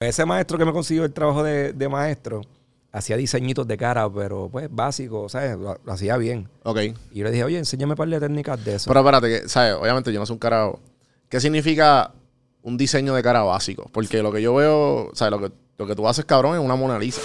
Ese maestro que me consiguió el trabajo de, de maestro hacía diseñitos de cara, pero pues básico, ¿sabes? Lo, lo hacía bien. Ok. Y yo le dije, oye, enséñame un par de técnicas de eso. Pero espérate, que, ¿sabes? Obviamente yo no soy un carajo. ¿Qué significa un diseño de cara básico? Porque lo que yo veo, ¿sabes? Lo que, lo que tú haces, cabrón, es una Mona Lisa.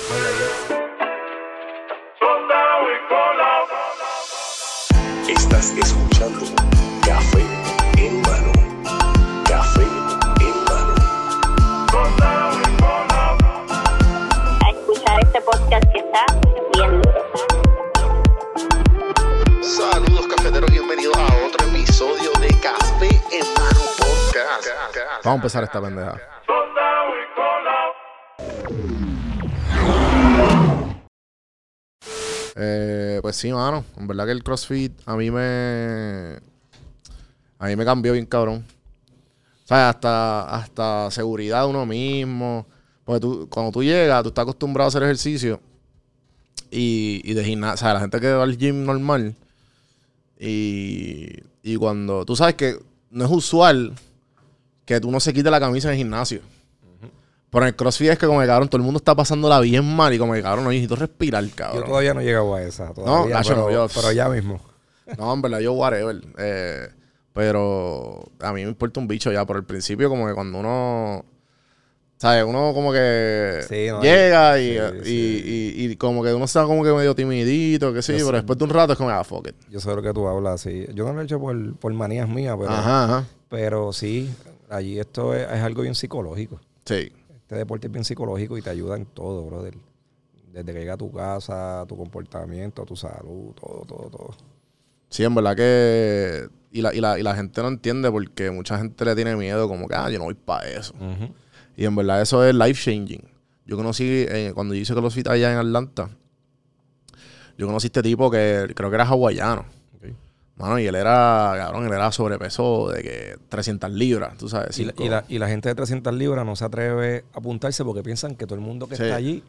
Vamos a empezar esta pendeja. Eh, pues sí, mano. En verdad que el CrossFit a mí me. A mí me cambió bien, cabrón. O sea, hasta, hasta seguridad de uno mismo. Porque tú, cuando tú llegas, tú estás acostumbrado a hacer ejercicio. Y, y de gimnasio. O sea, la gente que va al gym normal. Y, y cuando. Tú sabes que no es usual que tú no se quite la camisa en el gimnasio. Pero en el CrossFit es que como que cabrón, todo el mundo está pasándola bien mal y como que cabrón, no necesito respirar, yo cabrón. todavía no he llegado a esa. Todavía, pero, no, yo- pero ya mismo. No, en verdad, yo whatever. Eh, pero a mí me importa un bicho ya. Por el principio, como que cuando uno. ¿Sabes? Uno como que Sí, no, llega y, sí, y- sí. y- y como que uno está como que medio timidito, que sí, Yo pero sé. después de un rato es como, ah, fuck it. Yo sé lo que tú hablas, sí. Yo no lo he hecho por, por manías mías, pero, Ajá, ajá. pero sí, allí esto es, es algo bien psicológico. Sí. Este deporte es bien psicológico y te ayuda en todo, brother. Desde que llega a tu casa, tu comportamiento, tu salud, todo, todo, todo. Sí, en verdad que. Y la, y, la, y la gente no entiende porque mucha gente le tiene miedo, como que, ah, yo no voy para eso. Y en verdad eso es life changing. Yo conocí, eh, cuando yo hice CrossFit allá en Atlanta, yo conocí a este tipo que creo que era hawaiano. Mano, y él era, cabrón, él era sobrepeso de que 300 libras, tú sabes. Y la, y, la, y la gente de 300 libras no se atreve a apuntarse porque piensan que todo el mundo que Sí. está allí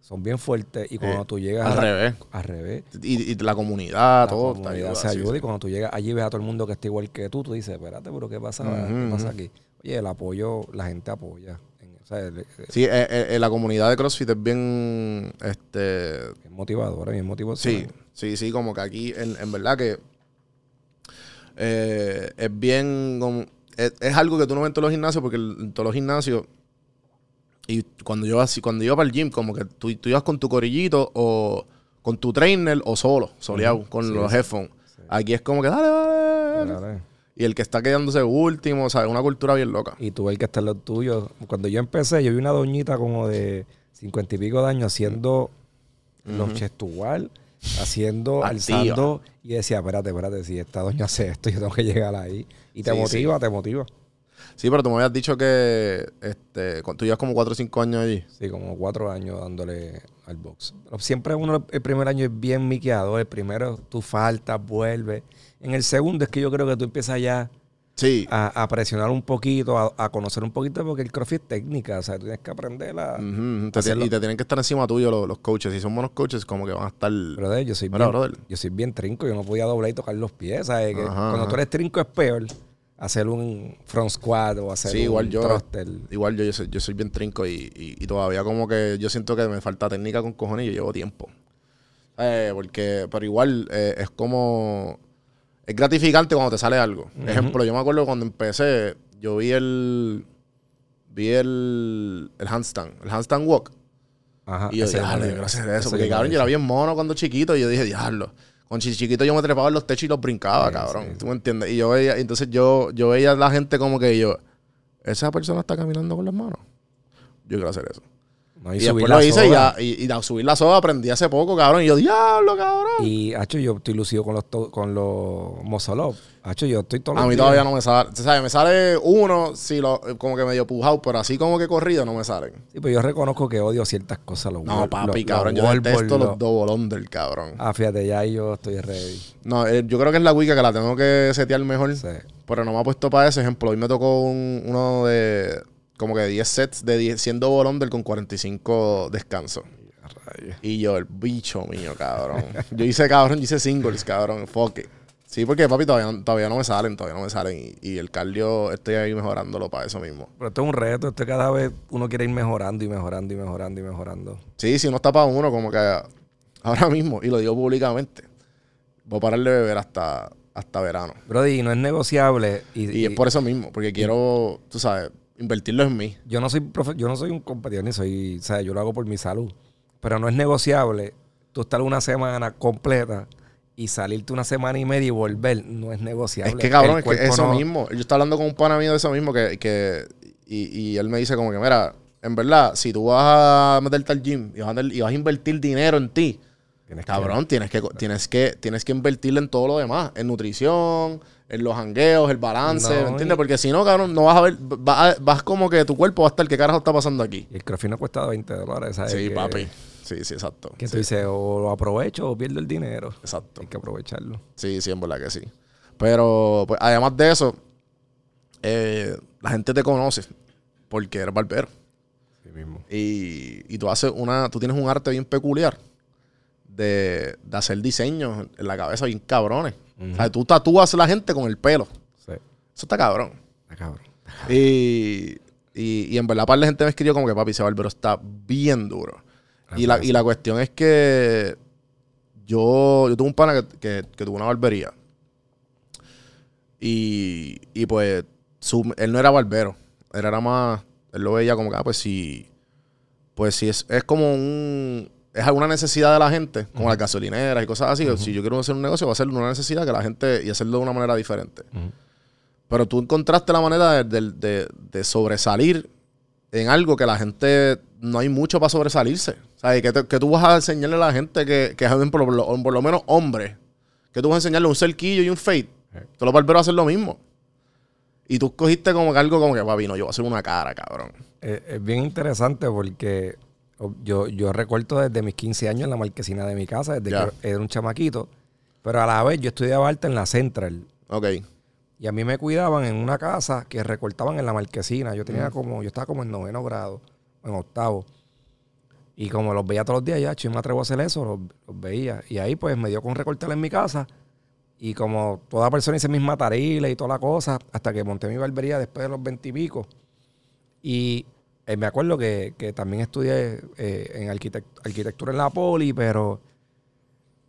son bien fuertes y cuando Sí. tú llegas Al la- revés. al revés, Y, y la comunidad, la todo. comunidad ayuda, se sí, ayuda sí. y cuando tú llegas allí ves a todo el mundo que está igual que tú, tú dices, espérate, pero ¿qué pasa, ¿Qué pasa aquí? Oye, el apoyo, la gente apoya. En- o sea, el- el- Sí, eh, eh, eh, la comunidad de CrossFit es bien, este, es motivadora, bien Sí, motivacional. sí, sí, como que aquí, en, en verdad que eh, es bien, es, es algo que tú no ves en todos los gimnasios, porque en todos los gimnasios, y cuando yo, cuando yo iba para el gym, como que tú, tú ibas con tu corillito o con tu trainer o solo, soleado, con Sí, los sí, headphones. Aquí es como que dale, dale, dale. Y el que está quedándose último, o sea, es una cultura bien loca. Y tú el que está en lo tuyo. Cuando yo empecé, yo vi una doñita como de cincuenta y pico de años haciendo los chest to wall, haciendo, alzando. Y decía, espérate, espérate, si esta doña hace esto, yo tengo que llegar ahí. Y te Sí, motiva, te motiva. Sí, pero tú me habías dicho que este, tú llevas como 4 o 5 años allí. Sí, como cuatro años dándole al box. Pero siempre uno, el primer año es bien miqueador. El primero tú faltas, vuelves. En el segundo es que yo creo que tú empiezas ya Sí. a, a presionar un poquito, a, a conocer un poquito, porque el crossfit es técnica. O sea, tú tienes que aprender a... Te- y te tienen que estar encima tuyo los, los coaches. Si son buenos coaches, como que van a estar. Brother, yo soy Mira, bien, brother. yo soy bien trinco, yo no podía doblar y tocar los pies, ¿sabes? Que Ajá, cuando ajá. tú eres trinco es peor hacer un front squat o hacer Sí, un igual yo. thruster. Igual yo, yo soy, yo soy bien trinco y, y- y todavía como que yo siento que me falta técnica con cojones y yo llevo tiempo. Eh, porque, pero igual eh, es como. Es gratificante cuando te sale algo. Ejemplo, yo me acuerdo cuando empecé, yo vi el. Vi el. El handstand. El handstand walk. Ajá, Y yo, quiero hacer ese eso. Porque, cabrón, yo era bien mono cuando chiquito. Y yo dije, diablo. Cuando chi- chiquito yo me trepaba en los techos y los brincaba, Sí, cabrón. sí, ¿Tú me entiendes? Y yo veía, entonces yo, yo veía a la gente como que yo, esa persona está caminando con las manos. Yo quiero hacer eso. No, Y, subir después lo hice y, ya, y, y a subir la soga aprendí hace poco, cabrón. Y yo, diablo, cabrón. Y, hacho, yo estoy lucido con los, to- con los up. Hacho, yo estoy todo a mí todavía no me sale. O sea, me sale uno, sí, lo, como que medio pujado, pero así como que corrido no me salen. Sí, pero yo reconozco que odio ciertas cosas. Los No, papi, los- cabrón. los Yo detesto los los- double under, cabrón. Ah, fíjate, ya yo estoy ready. No, eh, yo creo que es la Wicca que la tengo que setear mejor. Sí. Pero no me ha puesto para ese ejemplo. Hoy me tocó un- uno de como que 10 sets de 10, 100 double under con 45 descansos. Y yo, el bicho mío, cabrón. yo hice, cabrón, yo hice singles, cabrón. Fuck it. Sí, porque papi, todavía, no- todavía no me salen, todavía no me salen. Y, y el cardio estoy ahí mejorándolo para eso mismo. Pero esto es un reto, esto cada vez uno quiere ir mejorando y mejorando y mejorando y mejorando. Sí, si no está para uno, como que ahora mismo, y lo digo públicamente, voy a parar de beber hasta, hasta verano. Brody, no es negociable. Y, Y es por eso mismo, porque quiero, tú sabes, invertirlo en mí. yo no soy profe- yo no soy un competidor ni soy, o sea, yo lo hago por mi salud. Pero no es negociable tú estar una semana completa y salirte una semana y media y volver. No es negociable. Es que cabrón, es que eso no- mismo. Yo estaba hablando con un pana mío de eso mismo que, que y, y él me dice como que, mira, en verdad, si tú vas a meterte al gym y vas a, y vas a invertir dinero en ti, Tienes que- cabrón, tienes que, tienes que, tienes que invertirle en todo lo demás, en nutrición, en los jangueos, el balance, No, ¿me entiendes? y- Porque si no, cabrón, no vas a ver, vas, vas como que tu cuerpo va a estar, ¿qué carajo está pasando aquí? Y el crossfit no cuesta 20 dólares, ¿sabes? Sí, Que- papi. Sí, sí, exacto. Que Sí, tú dices, o lo aprovecho o pierdo el dinero. Exacto. Hay que aprovecharlo. Sí, sí, en verdad que sí. Pero, pues, además de eso, eh, la gente te conoce porque eres barbero. Sí mismo. Y, y tú haces una, tú tienes un arte bien peculiar de, de hacer diseños en la cabeza bien cabrones. O sea, tú tatúas a la gente con el pelo. Sí. Eso está cabrón. Está cabrón. Y, y, y en verdad, par de gente me escribió como que papi, ese barbero está bien duro. Y la, y la cuestión es que yo, yo tuve un pana que, que, que tuvo una barbería. Y, y pues su- él no era barbero. Él era más. Él lo veía como que, ah, pues si. Pues si es, es como un. Es alguna necesidad de la gente, como las gasolineras y cosas así. Si yo quiero hacer un negocio, va a ser una necesidad que la gente. y hacerlo de una manera diferente. Pero tú encontraste la manera de, de- de- de sobresalir en algo que la gente no hay mucho para sobresalirse. O sea, que, te- que tú vas a enseñarle a la gente que, que es por lo, por lo menos hombre. Que tú vas a enseñarle un cerquillo y un fade. Todos los barberos hacen lo mismo. Y tú cogiste como que algo como que, papi, no, yo voy a hacer una cara, cabrón. Eh, es bien interesante porque yo, yo recuerdo desde mis 15 años en la marquesina de mi casa, desde que era un chamaquito. Pero a la vez yo estudiaba arte en la Central. Ok. Y a mí me cuidaban en una casa que recortaban en la marquesina. Yo tenía como, yo estaba como en noveno grado, en octavo. Y como los veía todos los días, ya, yo me atrevo a hacer eso, los, los veía. Y ahí pues me dio con recortar en mi casa. Y como toda persona hice mis matariles y toda la cosa, hasta que monté mi barbería después de los veintipico. Y, eh, me acuerdo que, que también estudié eh, en arquitect- arquitectura en la poli, pero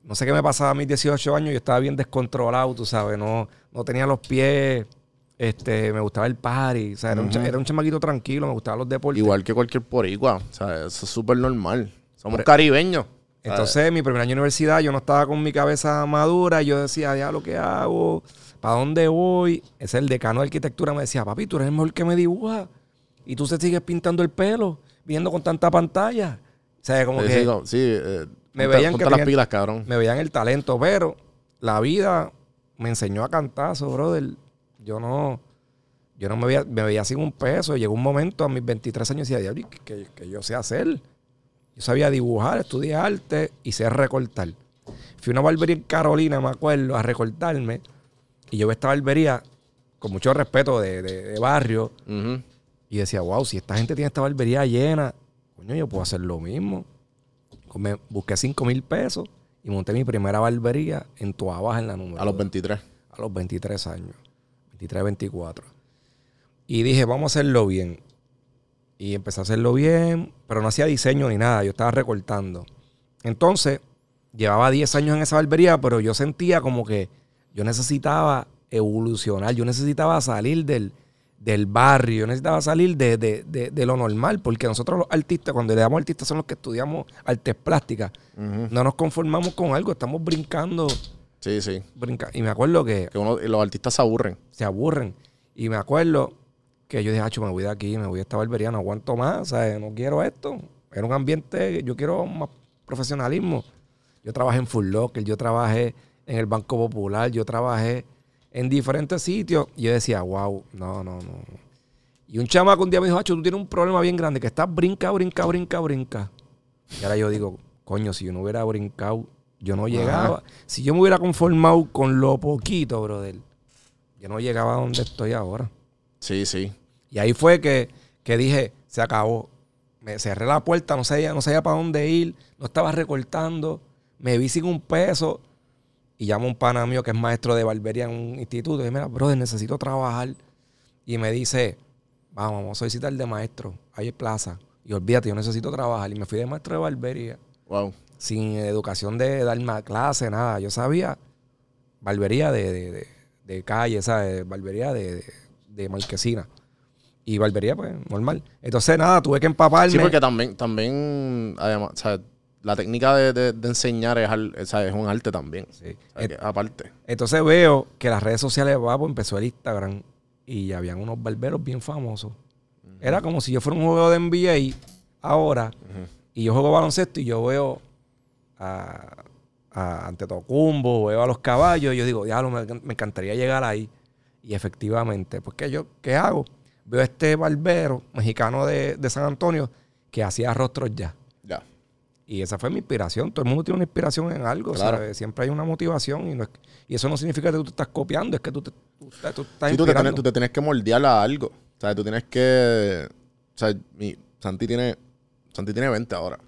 no sé qué me pasaba a mis 18 años, yo estaba bien descontrolado, tú sabes, no, no tenía los pies, este, me gustaba el party, o sea, era, un, era un chamaquito tranquilo, me gustaban los deportes. Igual que cualquier porigua. O sea, eso es súper normal. Somos Hombre. caribeños. Entonces, mi primer año de universidad, yo no estaba con mi cabeza madura. y Yo decía, ya lo que hago, ¿para dónde voy? Ese el decano de arquitectura me decía, papi, tú eres el mejor que me dibuja. Y tú se sigues pintando el pelo, viendo con tanta pantalla. O sea, como Sí, que sí, no, sí, eh, me ponte- veían ponte que las tenía- pilas, cabrón. me veían el talento, pero la vida me enseñó a cantazo, brother. Yo no, yo no me veía, me veía sin un peso. Llegó un momento a mis 23 años y decía, ¿qué, qué- qué yo sé hacer? Yo sabía dibujar, estudié arte y sé recortar. Fui a una barbería en Carolina, me acuerdo, a recortarme. Y yo vi esta barbería con mucho respeto de, de- de barrio. Ujú. Y decía, wow, si esta gente tiene esta barbería llena, coño, yo puedo hacer lo mismo. Me busqué 5 mil pesos y monté mi primera barbería en Toa Baja, en la número A los dos, 23. a los 23 años. 23, 24. Y dije, vamos a hacerlo bien. Y empecé a hacerlo bien, pero no hacía diseño ni nada, yo estaba recortando. Entonces, llevaba 10 años en esa barbería, pero yo sentía como que yo necesitaba evolucionar, yo necesitaba salir del, del barrio, yo necesitaba salir de, de- de- de lo normal, porque nosotros los artistas, cuando le damos artistas, son los que estudiamos artes plásticas, no nos conformamos con algo, estamos brincando, Sí, sí. brinca- Y me acuerdo que Que uno, los artistas se aburren. se aburren. Y me acuerdo que yo dije, Hacho, me voy de aquí, me voy a esta barbería, no aguanto más, ¿sabes? No quiero esto. Era un ambiente, yo quiero más profesionalismo. Yo trabajé en Full Locker, yo trabajé en el Banco Popular, yo trabajé en diferentes sitios. Y yo decía, wow, no, no, no. Y un chamaco un día me dijo, Hacho, tú tienes un problema bien grande, que estás brinca, brinca, brinca, brinca. Y ahora yo digo, coño, si yo no hubiera brincado, yo no llegaba. Si yo me hubiera conformado con lo poquito, brother, yo no llegaba a donde estoy ahora. Sí, sí. Y ahí fue que, que dije, se acabó. Me cerré la puerta, no sabía, no sabía para dónde ir, no estaba recortando, me vi sin un peso. Y llamo a un pana mío que es maestro de barbería en un instituto. Y dice, mira, brother, necesito trabajar. Y me dice, vamos, vamos a solicitar de maestro. Hay plaza. Y olvídate, yo necesito trabajar. Y me fui de maestro de barbería. Wow. Sin educación de darme clase, nada. Yo sabía barbería de, de, de- de calle, ¿sabes? Barbería de, de, marquesina. Y barbería, pues, normal. Entonces, nada, tuve que empaparme. Sí, porque también, también, además, o sea, la técnica de, de- de enseñar es, al- sea, es un arte también. Sí. O sea, que aparte. Entonces veo que las redes sociales, va, pues empezó el Instagram y habían unos barberos bien famosos. Era como si yo fuera un juego de NBA ahora y yo juego baloncesto y yo veo a, a Antetokounmpo, veo a los caballos y yo digo, diablo, me, me encantaría llegar ahí. Y efectivamente, pues ¿qué, yo, ¿qué hago? Veo a este barbero mexicano de, de San Antonio que hacía rostros ya. Y esa fue mi inspiración. Todo el mundo tiene una inspiración en algo. Claro. ¿sabes? Siempre hay una motivación. Y, no es- y eso no significa que tú te estás copiando, es que tú te, tú, estás Sí, tú te, tú te tienes que moldear a algo. O sea, tú tienes que. O sea, mi, Santi tiene. Santi tiene 20 ahora.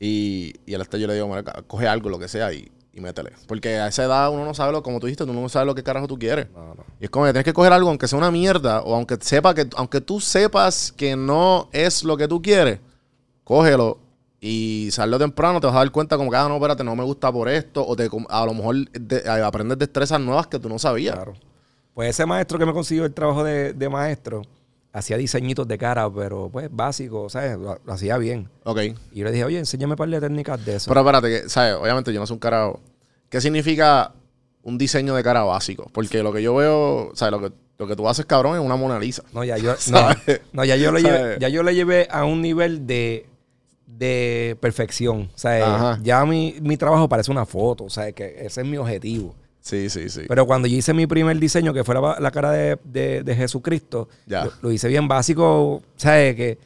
Y, y hasta yo le digo, "Mira, coge algo, lo que sea, y, y métele. Porque a esa edad uno no sabe lo, como tú dijiste, uno no sabe lo que carajo tú quieres. No, no. Y es como que tienes que coger algo, aunque sea una mierda, o aunque sepa que, aunque tú sepas que no es lo que tú quieres, cógelo y sallo temprano, te vas a dar cuenta como que, ah, no, espérate, no me gusta por esto, o te, a lo mejor de- aprendes destrezas nuevas que tú no sabías. Claro. Pues ese maestro que me consiguió el trabajo de, de maestro hacía diseñitos de cara, pero pues básico, ¿sabes? Lo, lo hacía bien. Ok. Y yo le dije, oye, enséñame un par de técnicas de eso. Pero espérate, que, ¿sabes? Obviamente yo no soy un carajo. ¿Qué significa un diseño de cara básico? Porque lo que yo veo, ¿sabes? Lo que, lo que tú haces, cabrón, es una Mona Lisa. No, ya yo, no, ya yo lo llevé, ya yo lo llevé a un nivel de, de perfección. O sea, Ajá. ya mi, mi trabajo parece una foto. O sea, que ese es mi objetivo. Sí, sí, sí. Pero cuando yo hice mi primer diseño, que fue la, la cara de, de- de Jesucristo, Ya. lo, lo hice bien básico, ¿sabes? Que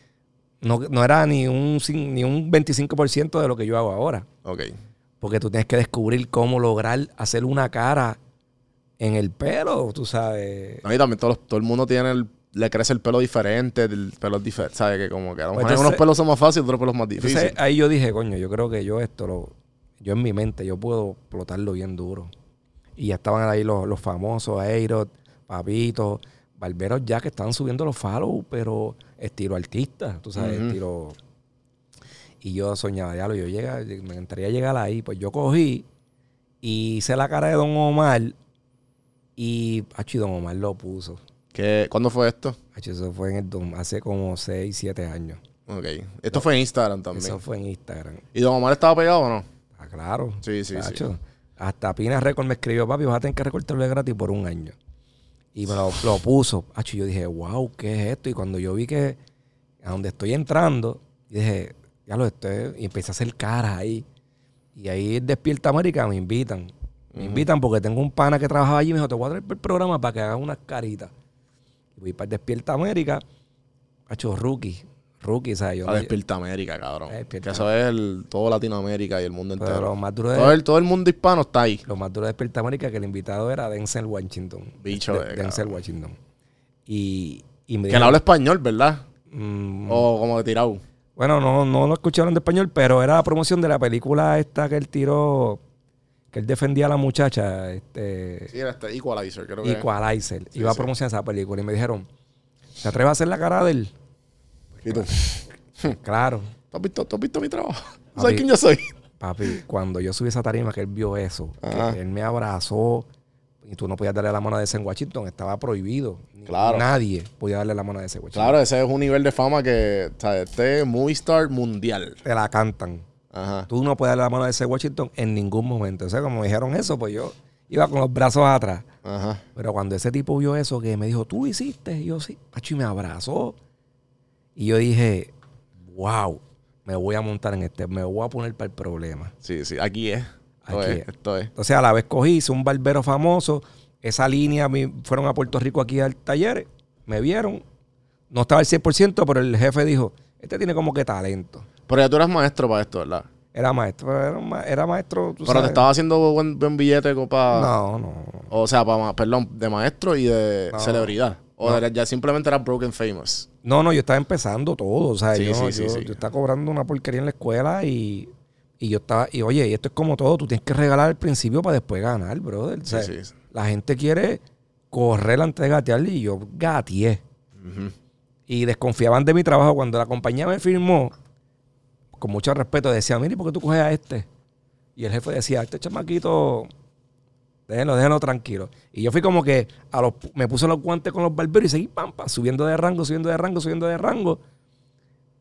no, no era ni un, ni un 25% de lo que yo hago ahora. ok. Porque tú tienes que descubrir cómo lograr hacer una cara en el pelo, tú sabes. No, y también todo el mundo tiene el- le crece el pelo diferente, el pelo diferente, ¿sabes? Que como que a lo mejor unos pelos son más fáciles, otros pelos más difíciles. Ahí yo dije, coño, yo creo que yo esto lo. Yo en mi mente, yo puedo explotarlo bien duro. Y ya estaban ahí los, los famosos, Aerot, Papito, barberos ya que estaban subiendo los follow, pero estilo artista, tú sabes, estilo. Y yo soñaba, ya lo yo llega, me encantaría llegar ahí. Pues yo cogí y hice la cara de Don Omar y, achi, Don Omar lo puso. ¿Qué- ¿Cuándo fue esto? Eso fue en el, dom- hace como 6, 7 años. Ok. Esto fue en Instagram también. Eso fue en Instagram. ¿Y Don Omar estaba pegado o no? Ah, claro. Sí, sí, sí. Tacho. Hasta Pina Record me escribió, papi, vas a tener que recortarlo de gratis por un año. Y me lo, lo puso. Acho, y yo dije, wow, ¿qué es esto? Y cuando yo vi que a donde estoy entrando, dije, ya lo estoy. Y empecé a hacer caras ahí. Y ahí Despierta América me invitan. Me invitan porque tengo un pana que trabajaba allí y me dijo, te voy a traer el programa para que hagas unas caritas. Voy para Despierta América. Hacho, rookie. Rookie, ¿sabes? Yo A Despierta América, cabrón. Despierta Que eso es el, todo Latinoamérica y el mundo pero entero. lo más duro de, Todo el, todo el mundo hispano está ahí. Lo más duro de Despierta América que el invitado era Denzel Washington. Bicho De- de Denzel. Washington. Y, y me Que no dijeron, habla español, ¿verdad? mm, O como de tirado. Bueno, no, no lo escucharon de español, pero era la promoción de la película esta que él tiró, que él defendía a la muchacha, este, Sí, era este Equalizer, creo que. Equalizer. Sí, Iba a promocionar esa película y me dijeron, ¿te atreves a hacer la cara de él? ¿Y tú? Claro. ¿Tú has visto, tú has visto mi trabajo? ¿Tú Papi. ¿Sabes quién yo soy? Papi, cuando yo subí esa tarima que él vio eso, que él me abrazó y tú no podías darle la mano a Denzel Washington, estaba prohibido. Claro. Nadie podía darle la mano a ese Washington. Claro, ese es un nivel de fama que, o sea, este es movie star mundial. Te la cantan. Ajá. Tú no puedes darle la mano a ese Washington en ningún momento. O sea, como me dijeron eso, pues yo iba con los brazos atrás. Ajá. Pero cuando ese tipo vio eso, que me dijo, tú hiciste, y yo sí, Pacho, y me abrazó. Y yo dije, wow, me voy a montar en este, me voy a poner para el problema. Sí, sí, aquí es. Aquí es, es. esto es. Entonces, a la vez cogí, hice un barbero famoso. Esa línea, mi- fueron a Puerto Rico aquí al taller, me vieron. No estaba al 100%, pero el jefe dijo, este tiene como que talento. Pero ya tú eras maestro para esto, ¿verdad? Era maestro, era, ma- era maestro. tú Pero te estaba haciendo buen, buen billete para... No, no. O sea, para, perdón, de maestro y de No. celebridad. O No. era- ya simplemente era broken famous. No, no, yo estaba empezando todo. O sea, Sí, yo, sí, sí, yo, sí. yo estaba cobrando una porquería en la escuela y, Y yo estaba, y oye, y esto es como todo, tú tienes que regalar al principio para después ganar, brother. O sea, Sí, sí. La gente quiere correr antes de gatearle y yo gateé. Y desconfiaban de mi trabajo. Cuando la compañía me firmó, con mucho respeto, decía, mire, ¿por qué tú coges a este? Y el jefe decía, este chamaquito, déjenlo, déjenlo tranquilo. Y yo fui como que a los, me puse los guantes con los barberos y seguí pam, subiendo de rango, subiendo de rango, subiendo de rango.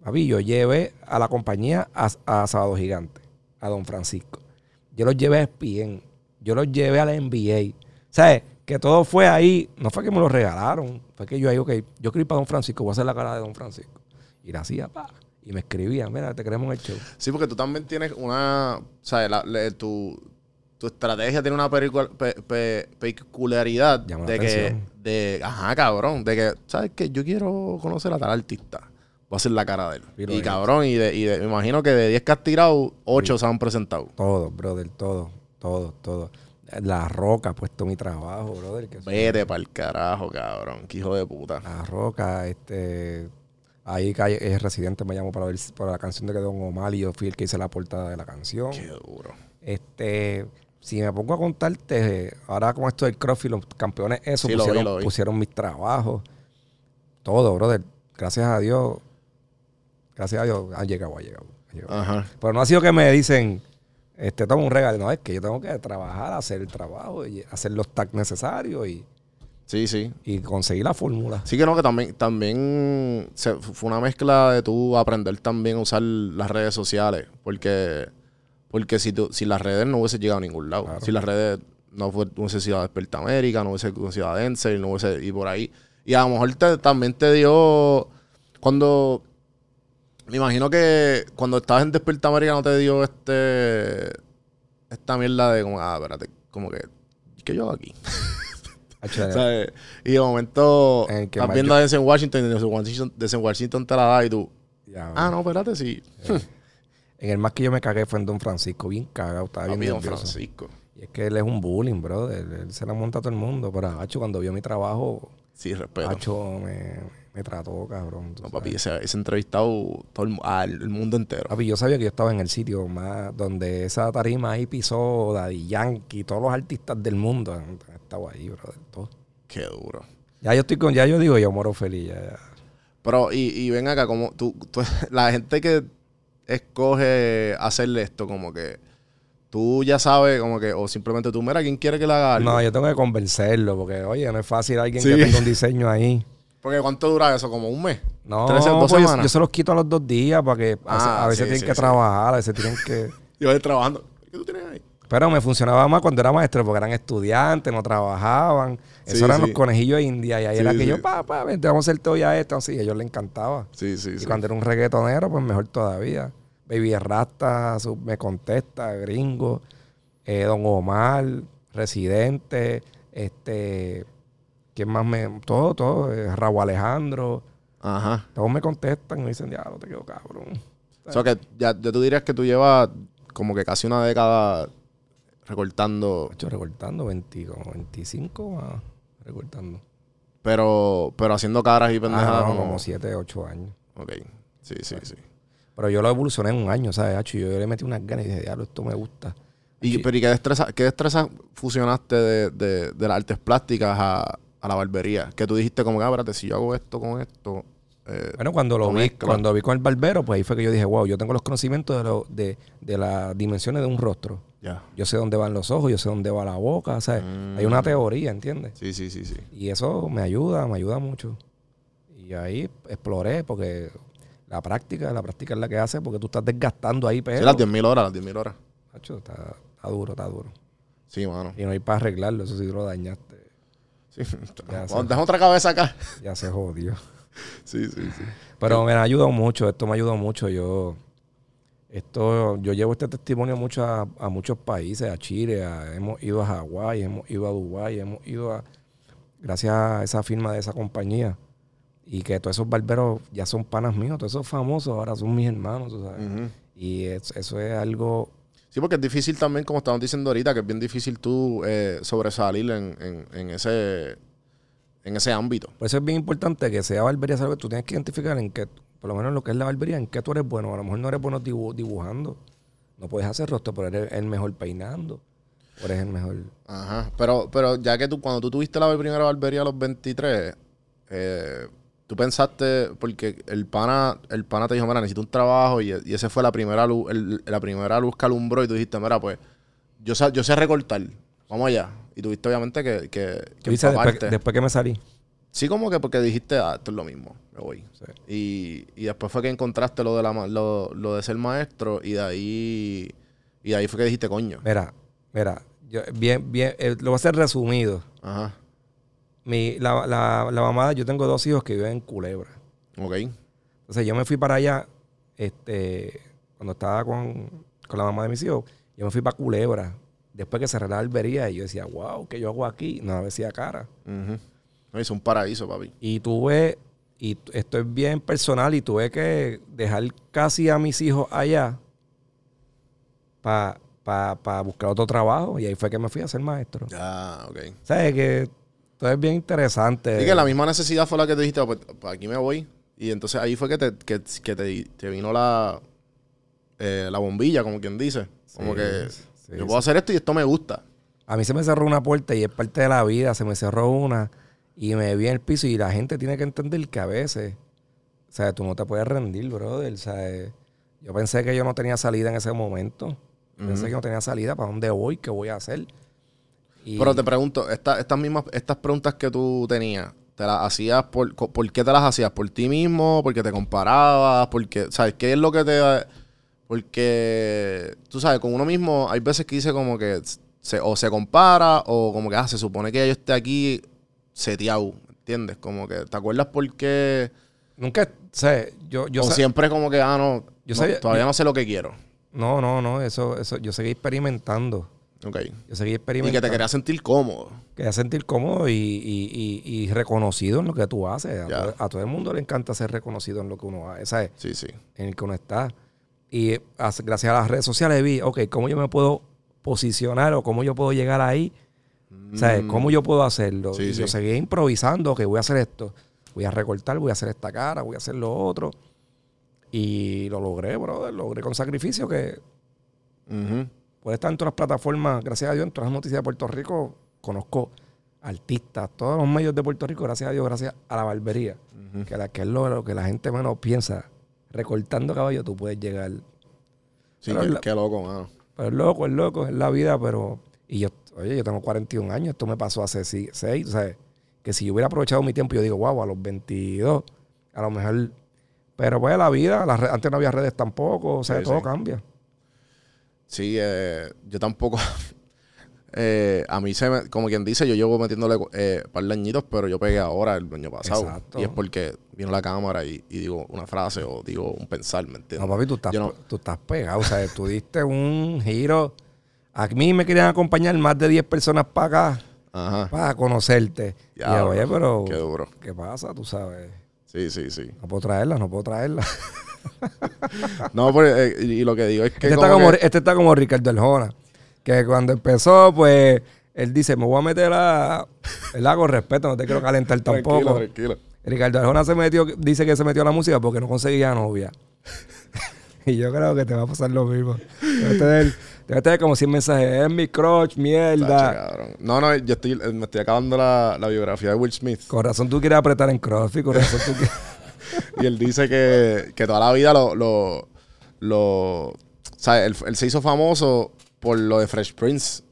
Papi, yo llevé a la compañía a, a Sábado Gigante, a Don Francisco. Yo los llevé a ESPN, yo los llevé a la NBA. ¿Sabes? Que todo fue ahí. No fue que me lo regalaron. Fue que yo ahí, ok, yo quiero ir para Don Francisco, voy a hacer la cara de Don Francisco. Y la hacía, pa. Y me escribían, mira, te queremos el show. Sí, porque tú también tienes una. O sea, la- le- tu, tu estrategia tiene una pericu- pe- pe- peculiaridad Llama la de que. De, ajá, cabrón. De que, ¿sabes qué? Yo quiero conocer a tal artista. Voy a hacer la cara de él. Y cabrón, y, de, y de- me imagino que de 10 que has tirado, 8 se han presentado. Todo, brother, todo, todo, todo. La roca ha puesto mi trabajo, brother. Que Vete para el carajo, cabrón. Qué hijo de puta. La roca, este. Ahí calle, es residente, me llamó para ver para la canción de que Don Omar y yo fui el que hice la portada de la canción. Qué duro. Este, si me pongo a contarte, ahora con esto del CrossFit, los campeones, eso Sí, lo vi, pusieron, lo pusieron mis trabajos. Todo, brother. Gracias a Dios. Gracias a Dios ha llegado, ha llegado. ha llegado. Ajá. Pero no ha sido que me dicen, este, toma un regalo. No, es que yo tengo que trabajar, hacer el trabajo y hacer los tags necesarios y, Sí, sí. y conseguir la fórmula. Sí que no, que también, también se- fue una mezcla de tú aprender también a usar las redes sociales. Porque, porque si, tú, si las redes no hubiese llegado a ningún lado. Claro. Si las redes no, fue, no hubiese sido a Desperta América, no hubiese sido a Denzel, no hubiese y por ahí. Y a lo mejor te- también te dio. Cuando. Me imagino que cuando estabas en Desperta América no te dio este. Esta mierda de como, ah, espérate, como que. ¿Qué yo hago aquí? ¿Sabes? Y de momento En estás viendo a Denzel Washington y Denzel Washington, te la da y tú, ya, ah, no, espérate, sí. En el más que yo me cagué fue en Don Francisco, bien cagado, estaba bien Don. Francisco. Y es que él es un bullying, brother. Él se la monta a todo el mundo. Pero Hacho, cuando vio mi trabajo, Sí, respeto. Hacho me, me trató, cabrón. no, papi, ese, ese entrevistado todo el, al el mundo entero. Papi, yo sabía que yo estaba en el sitio más donde esa tarima ahí pisó Daddy Yankee, todos los artistas del mundo estado ahí, brother. Todo. Qué duro. Ya yo estoy con, ya yo digo, yo moro feliz. Ya, ya. Pero, y, y ven acá, como tú, tú- la gente que escoge hacerle esto, como que tú ya sabes, como que, o simplemente tú, mira, ¿quién quiere que le haga algo? No, yo tengo que convencerlo, porque, oye, no es fácil alguien Sí. que tenga un diseño ahí. Porque ¿cuánto dura eso? ¿Como un mes? No, ¿Tres, dos pues yo, semanas? yo se los quito a los dos días para que a veces- Ah, a veces sí, tienen sí, que trabajar, a veces tienen que... Yo voy trabajando. ¿Qué tú tienes ahí? Pero me funcionaba más cuando era maestro, porque eran estudiantes, no trabajaban. Eso Sí, eran sí. los conejillos de India. Y ahí Sí, era que yo, pa, pa, vente, vamos a hacer todo ya esto. Así, a ellos les encantaba. Sí, sí, Y sí. cuando era un reggaetonero, pues mejor todavía. Baby Rasta me contesta, gringo. eh, Don Omar, Residente, este. ¿Quién más me.? Todo, todo. eh, Raúl Alejandro. Ajá. Todos me contestan y me dicen, diablo, te quedo cabrón. O sea que ya, ya tú dirías que tú llevas como que casi una década recortando, Yo recortando 20, como 25 más. Recortando. pero, pero haciendo caras y pendejadas. Ah, no, como- como 7, 8 años. Ok. Sí, sí, sí. Pero yo lo evolucioné en un año, ¿sabes? Hacho? Yo, le metí unas ganas y dije, diablo, esto me gusta. Y, pero ¿y qué destreza, qué destreza fusionaste de, de, de las artes plásticas a, a la barbería? Que tú dijiste como ah, espérate, si yo hago esto con esto... eh, Bueno, cuando lo vi, cuando vi con el barbero, pues ahí fue que yo dije, wow, yo tengo los conocimientos de, lo, de, de las dimensiones de un rostro. Ya. Yo sé dónde van los ojos, yo sé dónde va la boca, ¿sabes? Mm. Hay una teoría, ¿entiendes? Sí, sí, sí, sí. Y eso me ayuda, me ayuda mucho. Y ahí exploré, porque la práctica, la práctica es la que hace, porque tú estás desgastando ahí, pero... Sí, las 10.000 horas, las 10.000 horas. Hacho, está, está duro, está duro. Sí, mano. Y no hay para arreglarlo, eso sí lo dañaste. Sí. Deja otra cabeza acá. Ya se jodió. Sí, sí, sí. Pero me ha ayudado mucho, esto me ha ayudado mucho. Yo, esto, yo llevo este testimonio mucho a, a muchos países, a Chile, a- hemos ido a Hawái, hemos ido a Dubái, hemos ido a, gracias a esa firma de esa compañía. Y que todos esos barberos ya son panas míos, todos esos famosos ahora son mis hermanos, tú sabes. Y es- eso es algo, Sí, porque es difícil también, como estábamos diciendo ahorita, que es bien difícil tú eh, sobresalir en, en, en ese en ese ámbito. por eso es bien importante que sea barbería, ¿sabes? Tú tienes que identificar en qué, por lo menos en lo que es la barbería, en qué tú eres bueno. A lo mejor no eres bueno dibu- dibujando, no puedes hacer rostro, pero eres el mejor peinando. O eres el mejor. Ajá. Pero, pero ya que tú, cuando tú tuviste la primera barbería a los 23, eh, tú pensaste, porque el pana, el pana te dijo, mira, necesito un trabajo, y, y ese fue la primera luz, el- la primera luz que alumbró, y tú dijiste, mira, pues, yo sé, yo sé recortar, vamos allá. Y tuviste obviamente que, que, que después que me salí. Sí, como que porque dijiste, ah, esto es lo mismo, me voy. Sí. Y, y después fue que encontraste lo de la lo, lo de ser maestro y de ahí y de ahí fue que dijiste coño. Mira, mira, yo, bien, bien, eh, lo voy a hacer resumido. Ajá. Mi, la, la, la mamá, yo tengo dos hijos que viven en Culebra. Ok. Entonces yo me fui para allá, este, cuando estaba con, con la mamá de mis hijos, yo me fui para Culebra. Después que cerré la albería y yo decía, wow, ¿qué yo hago aquí? No me decía cara. Ujú. No, es un paraíso, papi. Y tuve, y esto es bien personal, y tuve que dejar casi a mis hijos allá para buscar otro trabajo. Y ahí fue que me fui a ser maestro. Ya, ok. ¿Sabes? Que todo es bien interesante. Y que la misma necesidad fue la que te dijiste, pues, pues, aquí me voy. Y entonces ahí fue que te, que, que te, te vino la, eh, la bombilla, como quien dice. Como Sí, que sí, yo puedo hacer esto y esto me gusta. A mí se me cerró una puerta y es parte de la vida. Se me cerró una y me vi en el piso. Y la gente tiene que entender que a veces, o sea, tú no te puedes rendir, brother. O sea, yo pensé que yo no tenía salida en ese momento. Pensé que no tenía salida. ¿Para dónde voy? ¿Qué voy a hacer? Y- Pero te pregunto, esta- estas mismas, estas preguntas que tú tenías, ¿te las hacías por, por qué te las hacías? ¿Por ti mismo? ¿Porque te comparabas? Porque, ¿sabes? ¿Qué es lo que te... Porque, tú sabes, con uno mismo hay veces que dice como que se, o se compara o como que, ah, se supone que yo esté aquí seteado, ¿entiendes? Como que, ¿te acuerdas por qué? Nunca, sea, yo, yo o siempre como que, ah, no, Yo no, todavía yo- no sé lo que quiero. No, no, no, eso, eso, yo seguí experimentando. Ok. Yo seguí Y experimentando. que te querías sentir cómodo. Quería sentir cómodo y, y- y- y reconocido en lo que tú haces. A, a todo el mundo le encanta ser reconocido en lo que uno hace, ¿sabes? Sí, sí. En el que uno está. Y eh, as- gracias a las redes sociales vi, ok, ¿cómo yo me puedo posicionar o cómo yo puedo llegar ahí? ¿Sabes? ¿Cómo yo puedo hacerlo? Mm. Sí, y yo sí. seguí improvisando, ok, voy a hacer esto. Voy a recortar, voy a hacer esta cara, voy a hacer lo otro. Y lo logré, brother. Logré con sacrificio que Ujú. puede estar en todas las plataformas, gracias a Dios, en todas las noticias de Puerto Rico. Conozco artistas, todos los medios de Puerto Rico, gracias a Dios, gracias a la barbería. que, la, que es lo, lo que la gente menos piensa. Recortando caballo, tú puedes llegar. Sí, Pero qué, la- qué loco, mano. Pero es loco, es loco, es la vida, pero. Y yo, oye, yo tengo 41 años, esto me pasó hace 6, o sea, que si yo hubiera aprovechado mi tiempo, yo digo, wow, a los 22, a lo mejor. Pero pues la vida, antes no había redes tampoco, o sea, Sí, todo sí. cambia. Sí, eh, yo tampoco. eh, a mí se me, como quien dice, yo llevo metiéndole eh, par de añitos, pero yo pegué ahora el año pasado. Exacto. Y es porque vino la cámara y, y digo una frase o digo un pensar, ¿me entiendes? No, papi, tú estás, no- tú estás pegado, o sea, tú diste un giro. A mí me querían acompañar más de 10 personas para acá, Ajá. para conocerte. y Ya, yo, oye, pero. Qué duro. ¿Qué pasa? Tú sabes. Sí, sí, sí. No puedo traerla, no puedo traerla. No, pero, eh, y, y lo que digo es que. Este está, como como, que- este está como Ricardo Arjona. Que cuando empezó, pues, él dice, me voy a meter a... ¿Verdad? Con respeto, no te quiero calentar tampoco. Tranquilo, tranquilo. Ricardo Arjona se metió, dice que se metió a la música porque no conseguía novia. y yo creo que te va a pasar lo mismo. Debe tener, debe tener como 100 mensajes. Es mi crotch, Tacho, mierda. No, no, yo estoy, eh, me estoy acabando la, la biografía de Will Smith. Con razón tú quieres apretar en CrossFit, con razón tú quieres... Y él dice que, que toda la vida lo. lo, lo o sea, él, él se hizo famoso por lo de Fresh Prince.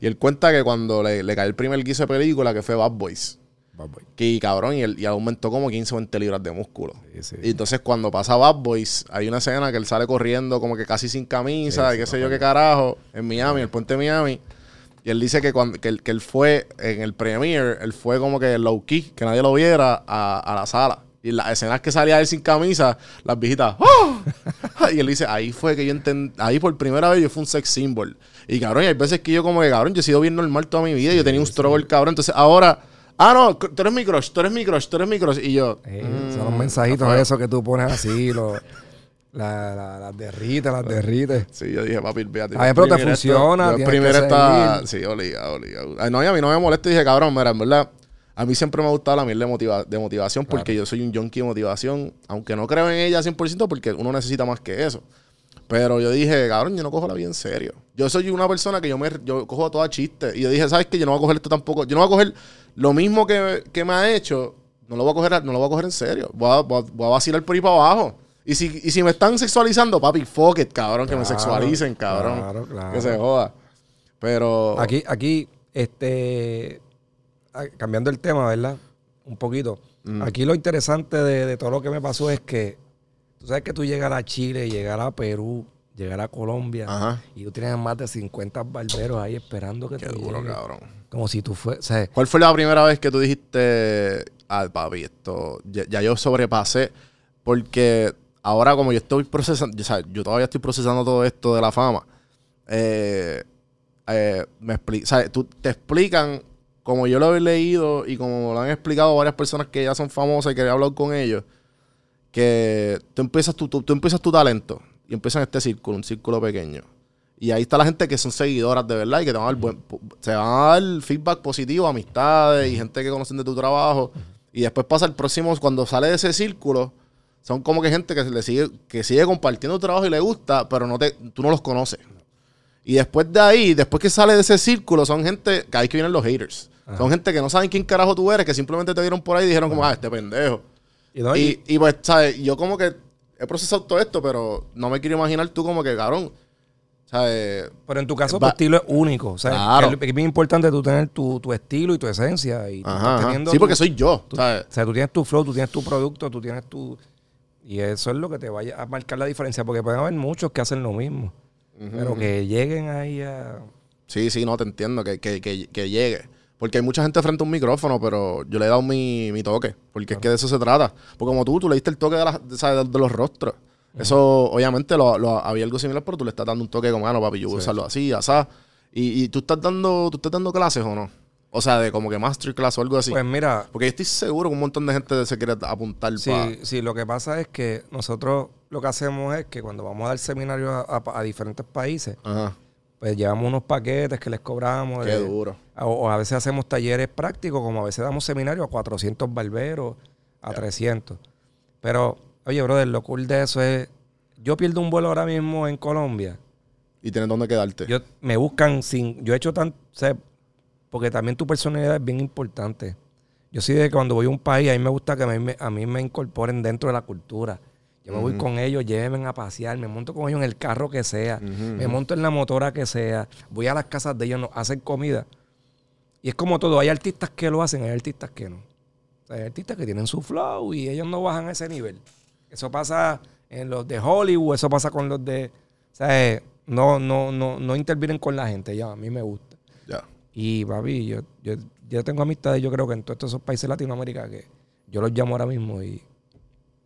Y él cuenta que cuando le, le cae el primer guiso de película, que fue Bad Boys. Que cabrón, y él y aumentó como 15 o 20 libras de músculo. Sí, sí. Y entonces cuando pasa Bad Boys, hay una escena que él sale corriendo como que casi sin camisa, Sí, y qué sí, sé yo qué carajo, en Miami, en el puente de Miami. Y él dice que, cuando, que, él, que él fue en el premiere, él fue como que low key, que nadie lo viera a, a la sala. Y las escenas que salía él sin camisa, las viejitas, ¡oh! y él dice, ahí fue que yo entendí, ahí por primera vez yo fui un sex symbol. Y cabrón, y hay veces que yo como que, cabrón, yo he sido bien normal toda mi vida, yo tenía un struggle, cabrón. Entonces ahora, ah, no, tú eres mi crush, tú eres mi crush, tú eres mi crush. Y yo, mm, son los mensajitos esos que tú pones así, los, la- la- las derrites, las derrites. Sí, yo dije, papi, véate. Ay, pero te funciona, tienes Primero está. Sí, obligado. Ay, no, y a mí no me molesta. y Dije, cabrón, mira, en verdad, a mí siempre me ha gustado la miel de, motiva- de motivación porque yo soy un junkie de motivación, aunque no creo en ella 100% porque uno necesita más que eso. Pero yo dije, cabrón, yo no cojo la vida en serio. Yo soy una persona que yo me yo cojo toda chiste. Y yo dije, ¿sabes qué? Yo no voy a coger esto tampoco. Yo no voy a coger lo mismo que, que me ha hecho. No lo voy a coger, no lo voy a coger en serio. Voy a, voy a- voy a vacilar por ahí para abajo. Y si, y si me están sexualizando, papi, fuck it, cabrón. que me sexualicen, cabrón. claro, claro. Que se joda. Pero. Aquí, aquí, este, cambiando el tema, ¿verdad? Un poquito. Mm. Aquí lo interesante de, de todo lo que me pasó es que, tú sabes que tú llegar a Chile, llegar a Perú, llegar a Colombia, Ajá. y tú tienes más de 50 barberos ahí esperando que Qué tú duro, llegues. cabrón. Como si tú fueses, ¿Cuál fue la primera vez que tú dijiste, ah, papi, esto, ya, ya yo sobrepasé? Porque ahora como yo estoy procesando, o sea, yo todavía estoy procesando todo esto de la fama, eh, eh, me expli- o sea, tú- te explican, como yo lo he leído y como lo han explicado varias personas que ya son famosas y que he hablado con ellos, que tú empiezas tu, tú, tú empiezas tu talento y empiezas en este círculo, un círculo pequeño. Y ahí está la gente que son seguidoras de verdad y que te van a dar buen, se van a dar feedback positivo, amistades y gente que conocen de tu trabajo. Y después pasa el próximo, cuando sale de ese círculo, son como que gente que le sigue, que sigue compartiendo tu trabajo y le gusta, pero no te, tú no los conoces. Y después de ahí, después que sale de ese círculo, son gente, que ahí que vienen los haters. Son gente que no saben quién carajo tú eres, que simplemente te vieron por ahí y dijeron como, ah, este pendejo. Y, no, Y, y pues, ¿sabes? Yo como que he procesado todo esto, pero no me quiero imaginar tú como que, cabrón. ¿Sabes? pero en tu caso Va- tu estilo es único. O sea, Claro. es, es bien importante tú tener tu, tu estilo y tu esencia. Y Ajá, ajá. Sí, tu- porque soy yo, tú- ¿sabes? O sea, tú tienes tu flow, tú tienes tu producto, tú tienes tu... Y eso es lo que te vaya a marcar la diferencia, porque pueden haber muchos que hacen lo mismo. Pero que lleguen ahí a... Sí, sí, no, te entiendo, que, que, que, que llegue. Porque hay mucha gente frente a un micrófono, pero yo le he dado mi, mi toque. Porque es que de eso se trata. Porque como tú, tú le diste el toque de, las- de, los rostros. Eso, obviamente, lo, lo- había algo similar, pero tú le estás dando un toque como, ah, no, papi, yo voy a usarlo así, asá. Y, y tú estás dando, tú estás dando clases o no? O sea, de como que masterclass o algo así. Pues mira, Porque yo estoy seguro que un montón de gente se quiere apuntar sí, para... sí, lo que pasa es que nosotros lo que hacemos es que cuando vamos a dar seminarios a, a- a diferentes países, Ajá. Pues llevamos unos paquetes que les cobramos. Qué de- duro. O, o a veces hacemos talleres prácticos, como a veces damos seminarios a 400 barberos, a 300. Pero, oye, brother, lo cool de eso es, yo pierdo un vuelo ahora mismo en Colombia. Y tienes dónde quedarte. Yo, me buscan sin, yo he hecho tan, o sea, porque también tu personalidad es bien importante. Yo sí de que cuando voy a un país, a mí me gusta que a mí me, a mí me incorporen dentro de la cultura. Yo me voy con ellos, llévenme a pasear, me monto con ellos en el carro que sea, me monto en la motora que sea, voy a las casas de ellos, nos hacen comida. Y es como todo, hay artistas que lo hacen, hay artistas que no. O sea, hay artistas que tienen su flow y ellos no bajan a ese nivel. Eso pasa en los de Hollywood, eso pasa con los de... O sea, eh, no, no, no, no intervienen con la gente, ya, a mí me gusta. Ya. Y, papi, yo, yo, yo tengo amistades, yo creo que en todos esos países de Latinoamérica que yo los llamo ahora mismo y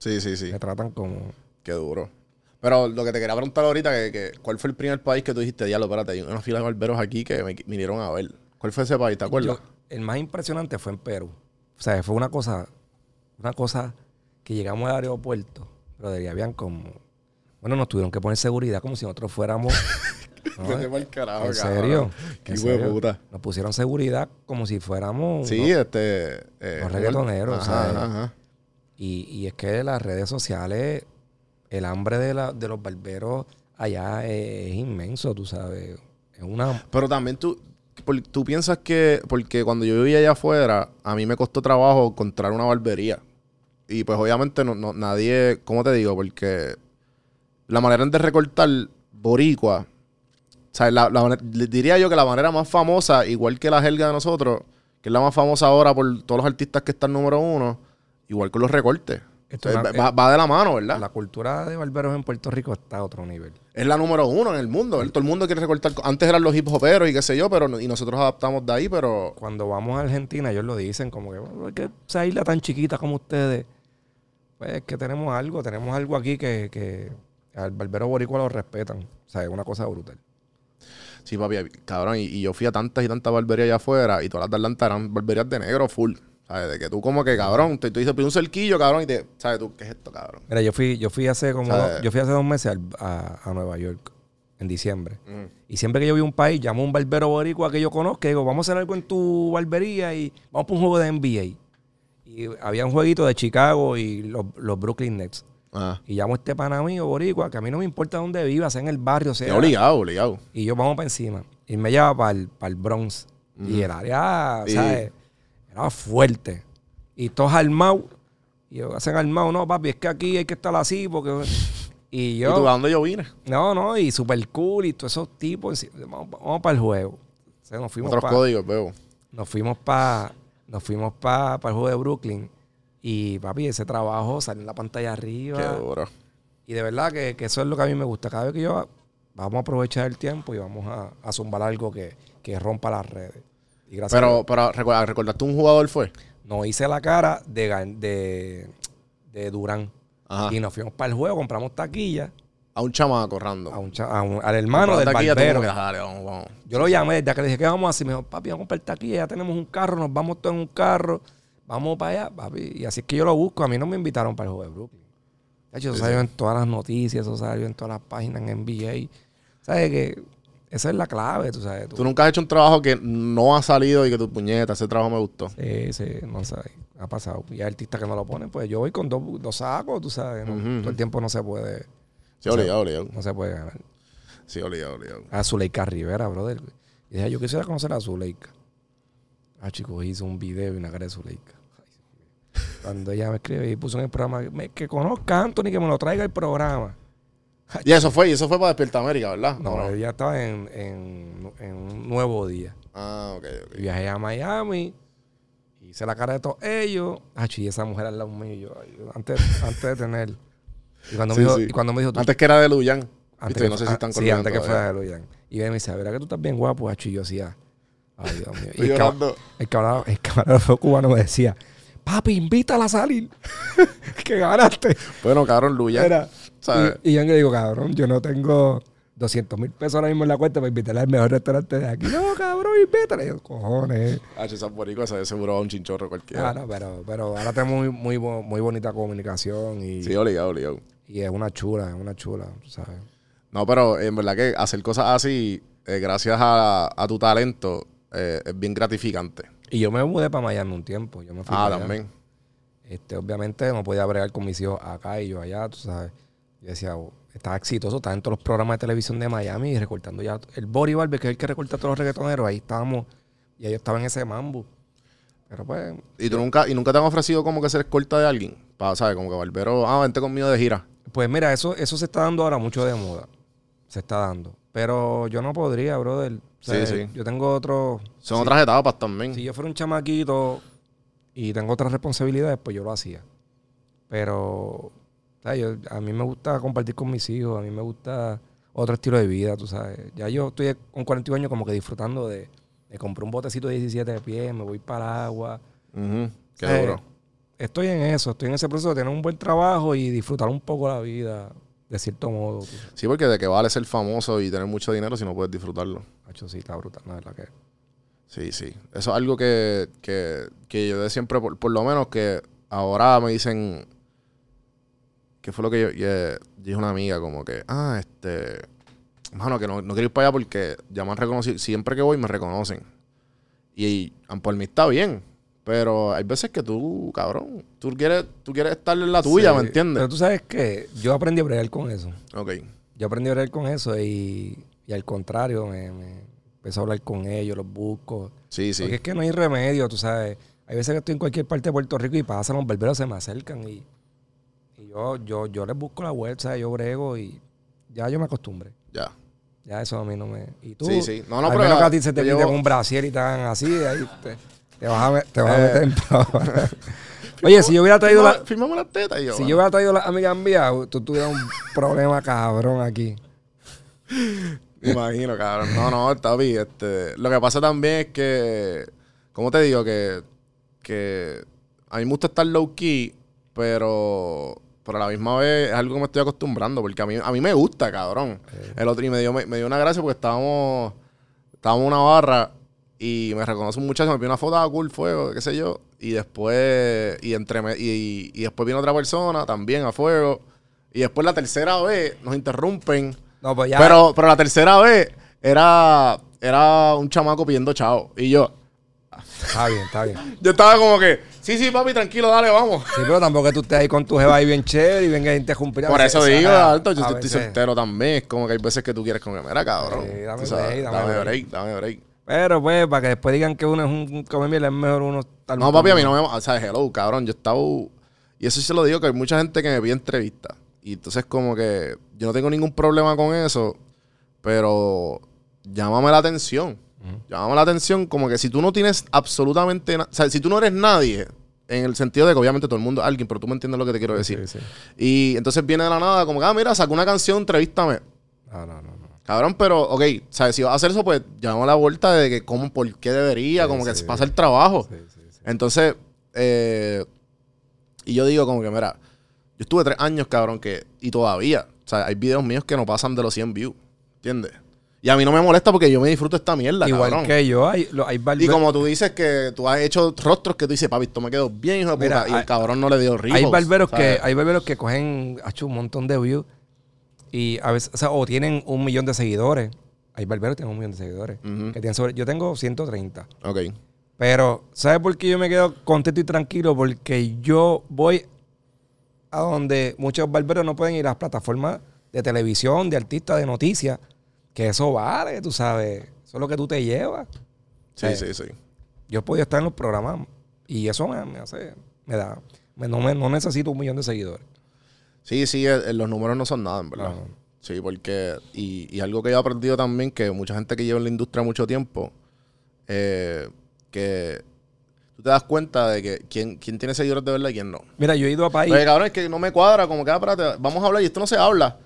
Sí, sí, sí. me tratan como... Qué duro. Pero lo que te quería preguntar ahorita, que, que ¿cuál fue el primer país que tú dijiste, diablo, espérate, hay una fila de barberos aquí que me vinieron a ver? ¿Cuál fue ese país? ¿Te acuerdas? Yo- el más impresionante fue en Perú. O sea, fue una cosa, una cosa que llegamos al aeropuerto, pero de ahí habían como... Bueno, nos tuvieron que poner seguridad como si nosotros fuéramos... ¿no? Pa'l carajo, ¿En serio? Qué ¿En serio? puta. Nos pusieron seguridad como si fuéramos... Sí, ¿no? este... eh, Los reggaetoneros, ajá, ajá. Y, y es que las redes sociales, el hambre de, la- de los barberos allá es, inmenso, tú sabes. Es una... Pero también tú, tú piensas que, porque cuando yo vivía allá afuera, a mí me costó trabajo encontrar una barbería. Y pues obviamente no, no- nadie, ¿cómo te digo? Porque la manera de recortar boricua, o sea, la, diría yo que la manera más famosa, igual que la jerga de nosotros, que es la más famosa ahora por todos los artistas que están número uno, igual con los recortes. Esto es una- va, va de la mano, ¿verdad? La cultura de barberos en Puerto Rico está a otro nivel. Es la número uno en el mundo. ¿verdad? Todo el mundo quiere recortar. Antes eran los hip hoperos y qué sé yo, pero y nosotros adaptamos de ahí, pero Cuando vamos a Argentina, ellos lo dicen como que, "Bueno, es que esa isla tan chiquita como ustedes, pues es que tenemos algo, tenemos algo aquí que, que al barbero boricua lo respetan. O sea, es una cosa brutal. sí, papi, cabrón. Y, y yo fui a tantas y tantas barberías allá afuera y todas las de Atlanta eran barberías de negro full. ¿Sabes? De que tú como que, cabrón, te, tú dices, pide un cerquillo, cabrón, y te, ¿sabes tú qué es esto, cabrón? Mira, yo fui, yo fui hace como dos- yo fui hace dos meses a, a Nueva York en diciembre. Mm. Y siempre que yo a un país, llamo a un barbero boricua que yo conozco y digo, vamos a hacer algo en tu barbería y vamos para un juego de NBA. Y había un jueguito de Chicago y los, los Brooklyn Nets. Ajá. Y llamo a este pana mío, boricua, que a mí no me importa dónde viva, sea en el barrio, sea... Obligado, obligado. Y yo vamos para encima. Y me lleva para el, para el Bronx. Y el área, Y- ¿sabes? Era fuerte. Y todos armados. Y yo, hacen armados, no, papi, es que aquí hay que estar así porque... Y ¿Y yo... tú a dónde yo vine? No, no, y super cool y todos esos tipos. Vamos, vamos para el juego. O sea, nos fuimos Otros para códigos, veo. nos fuimos para nos fuimos para el juego de Brooklyn. Y papi, ese trabajo salió en la pantalla arriba. Qué duro. Y de verdad que, que eso es lo que a mí me gusta. Cada vez que yo vamos a aprovechar el tiempo y vamos a, a zumbar algo que, que rompa las redes. Y gracias a Pero, Dios, pero recuerda, ¿recordaste un jugador fue? nos hice la cara de, de, de Durán. Ajá. Y nos fuimos para el juego, compramos taquilla A un chamaco random. a un cha- a un- al hermano del taquilla, barbero. como que, dale, vamos, vamos. Yo lo llamé desde que le dije, ¿qué vamos a hacer? Me dijo, papi, vamos a comprar taquilla, ya tenemos un carro, nos vamos todos en un carro, vamos para allá, papi. Y así es que yo lo busco. A mí no me invitaron para el juego de Brooklyn. De hecho, eso salió en todas las noticias, eso salió en todas las páginas en NBA. ¿Sabes que Esa es la clave, tú sabes. tú- Tú nunca has hecho un trabajo que no ha salido y que tu puñeta, ese trabajo me gustó. Sí, sí, no sé, ha pasado. Y hay artistas que no lo ponen, pues yo voy con dos, dos sacos, tú sabes. Todo el tiempo no se puede, Sí, obligado, obligado. no se puede ganar. Sí, obligado, obligado. A Zuleika Rivera, brother. Y dije, yo quisiera conocer a Zuleika. Ah, chicos, hizo un video y una cara de Zuleika. Cuando ella me escribe y puso en el programa, que conozca a Anthony, que me lo traiga el programa. Y eso fue, y eso fue para Despierta América, ¿verdad? No, ella estaba en, en, en un nuevo día. Ah, ok, ok. Y viajé a Miami, hice la cara de todos ellos. Ah, y esa mujer al lado mío, yo, antes, antes de tener. Y cuando, Sí, me dijo, sí. y cuando me dijo, tú- Antes que era de Luyan. antes que no sé si están ah, Sí, colgando antes que fuera de Luyan. Y me dice, verá que tú estás bien guapo, hacho. Y yo decía, ay, Dios mío. Y el, cab- el, camarada- el camarógrafo cubano me decía, papi, invítala a salir. que ganaste. Bueno, cabrón, Luyan. Era- ¿sabes? Y, y yo le digo, cabrón, yo no tengo 200 mil pesos ahora mismo en la cuenta para invitarla al mejor restaurante de aquí. No, cabrón, invítala. Y yo, cojones. Ah, esa boricua, ese seguro va a un chinchorro cualquiera. Ah, no, pero, pero ahora tenemos muy, muy, muy bonita comunicación y, Sí, obligado, obligado. y es una chula, es una chula, ¿sabes? No, pero en verdad que hacer cosas así, eh, gracias a, a tu talento, eh, es bien gratificante. Y yo me mudé para Miami un tiempo. Yo me fui Ah, para allá. también. Este, obviamente no podía bregar con mis hijos acá y yo allá, tú sabes. Yo decía, oh, estaba exitoso, estaba en todos los programas de televisión de Miami y recortando ya. El Bori Barber, que es el que recorta a todos los reggaetoneros, ahí estábamos. Y yo estaba en ese mambo. Pero pues, ¿Y tú nunca, y nunca te han ofrecido como que ser escolta de alguien? Para, ¿sabes? Como que Barbero, ah, vente conmigo de gira. pues mira, eso, eso se está dando ahora mucho de moda. Se está dando. Pero yo no podría, brother. O sea, Sí, sí. Yo tengo otro. Son otras etapas también. Si yo fuera un chamaquito y tengo otras responsabilidades, pues yo lo hacía. Pero. Yo- a mí me gusta compartir con mis hijos, a mí me gusta otro estilo de vida, tú sabes. Ya yo estoy con 41 años como que disfrutando de... Me compré un botecito de 17 pies, me voy para el agua. Qué Eh, duro. Estoy en eso, estoy en ese proceso de tener un buen trabajo y disfrutar un poco la vida, de cierto modo. tú. Sí, porque de que vale ser famoso y tener mucho dinero si no puedes disfrutarlo. Hacho, sí, está brutal, la verdad que... Sí, sí. Eso es algo que, que, que yo de siempre, por, por lo menos que ahora me dicen, que fue lo que yo, yo- dije a una amiga, como que, ah, este, mano, que no, no quiero ir para allá porque ya me han reconocido, siempre que voy me reconocen. Y, y por mí está bien, pero hay veces que tú, cabrón, tú quieres, tú quieres estar en la tuya, Sí, ¿me Pero entiendes? tú sabes que yo aprendí a bregar con eso. Ok. Yo aprendí a hablar con eso y, y al contrario, me, me empecé a hablar con ellos, los busco. Sí, sí. Porque es que no hay remedio, tú sabes. Hay veces que estoy en cualquier parte de Puerto Rico y pasan los berberos, se me acercan y yo, yo, yo les busco la ¿sabes? Yo brego y ya yo me acostumbré. Ya. Ya eso a mí no me... Y tú, Sí, sí. No, no, al pero menos que a ti se te llevo- un brasier y hagan así, de ahí te, te vas a, te vas a Eh. meter en. Oye, si yo hubiera traído la... Firmamos las tetas y yo. Si bueno. yo hubiera traído las amigas mías, tú tuvieras un problema cabrón aquí. Me imagino, cabrón. No, no, está bien. Este, lo que pasa también es que, ¿cómo te digo? Que, que a mí me gusta estar low key, pero, pero a la misma vez es algo que me estoy acostumbrando, porque a mí, a mí me gusta, cabrón. El otro, y me dio, me, me dio una gracia porque estábamos, estábamos en una barra y me reconoce un muchacho, me pidió una foto a cool fuego, qué sé yo, y después, y entre y, y después viene otra persona también a fuego, y después la tercera vez nos interrumpen. No, pues ya. Pero, pero la tercera vez era, era un chamaco pidiendo chao. Y yo, Está bien, está bien. yo estaba como que, Sí, sí, papi, tranquilo, dale, vamos. Sí, pero tampoco que tú estés ahí con tu jeva ahí bien chévere y venga a interrumpir. a Por eso digo, alto, yo estoy soltero también. Es como que hay veces que tú quieres con mira, cabrón. Sí, dame break, dame break. break, dame break. Pero pues, para que después digan que uno es un come miel, es mejor uno estar No, papi, a mí no me... O sea, hello, cabrón, yo estaba... Y eso sí se lo digo, que hay mucha gente que me pide entrevistas. Y entonces como que yo no tengo ningún problema con eso, pero llámame la atención. Llámame la atención como que si tú no tienes absolutamente... na- O sea, si tú no eres nadie, en el sentido de que obviamente todo el mundo es alguien, pero tú me entiendes lo que te quiero decir. Sí, sí. Y entonces viene de la nada como que, ah, mira, sacó una canción, entrevístame. No, no, no. no. Cabrón, pero, ok, ¿sabes? Si vas a hacer eso, pues llamamos la vuelta de que cómo, por qué debería, Sí, como que se pasa el trabajo. Sí, sí, sí. Entonces, eh, y yo digo como que, mira, yo estuve tres años, cabrón, que, y todavía, o sea, hay videos míos que no pasan de los 100 views, ¿entiendes? Y a mí no me molesta porque yo me disfruto esta mierda, Igual cabrón. que yo, hay, lo- hay Y como tú dices que tú has hecho rostros que tú dices, papi, esto me quedó bien, hijo de puta, Mira, y el cabrón no le dio ríos. Hay barberos que, hay barberos que cogen hecho un montón de views y a veces, o sea, o tienen un millón de seguidores. Hay barberos que tienen un millón de seguidores. Que tienen sobre, yo tengo 130. Ok. Pero, ¿sabes por qué yo me quedo contento y tranquilo? Porque yo voy a donde muchos barberos no pueden ir a las plataformas de televisión, de artistas, de noticias. Que eso vale, tú sabes. Eso es lo que tú te llevas. Sí, Eh, sí, sí. Yo he podido estar en los programas y eso me, me hace, me da, me- no, me- no necesito un millón de seguidores. Sí, sí, el- el- los números no son nada, en verdad. Sí, porque. Y, y algo que yo he aprendido también, que mucha gente que lleva en la industria mucho tiempo, eh, que tú te das cuenta de que quién, quién tiene seguidores de verdad y quién no. Mira, yo he ido a país. Oye, cabrón, es que no me cuadra, como que, ah, espérate, vamos a hablar y esto no se habla.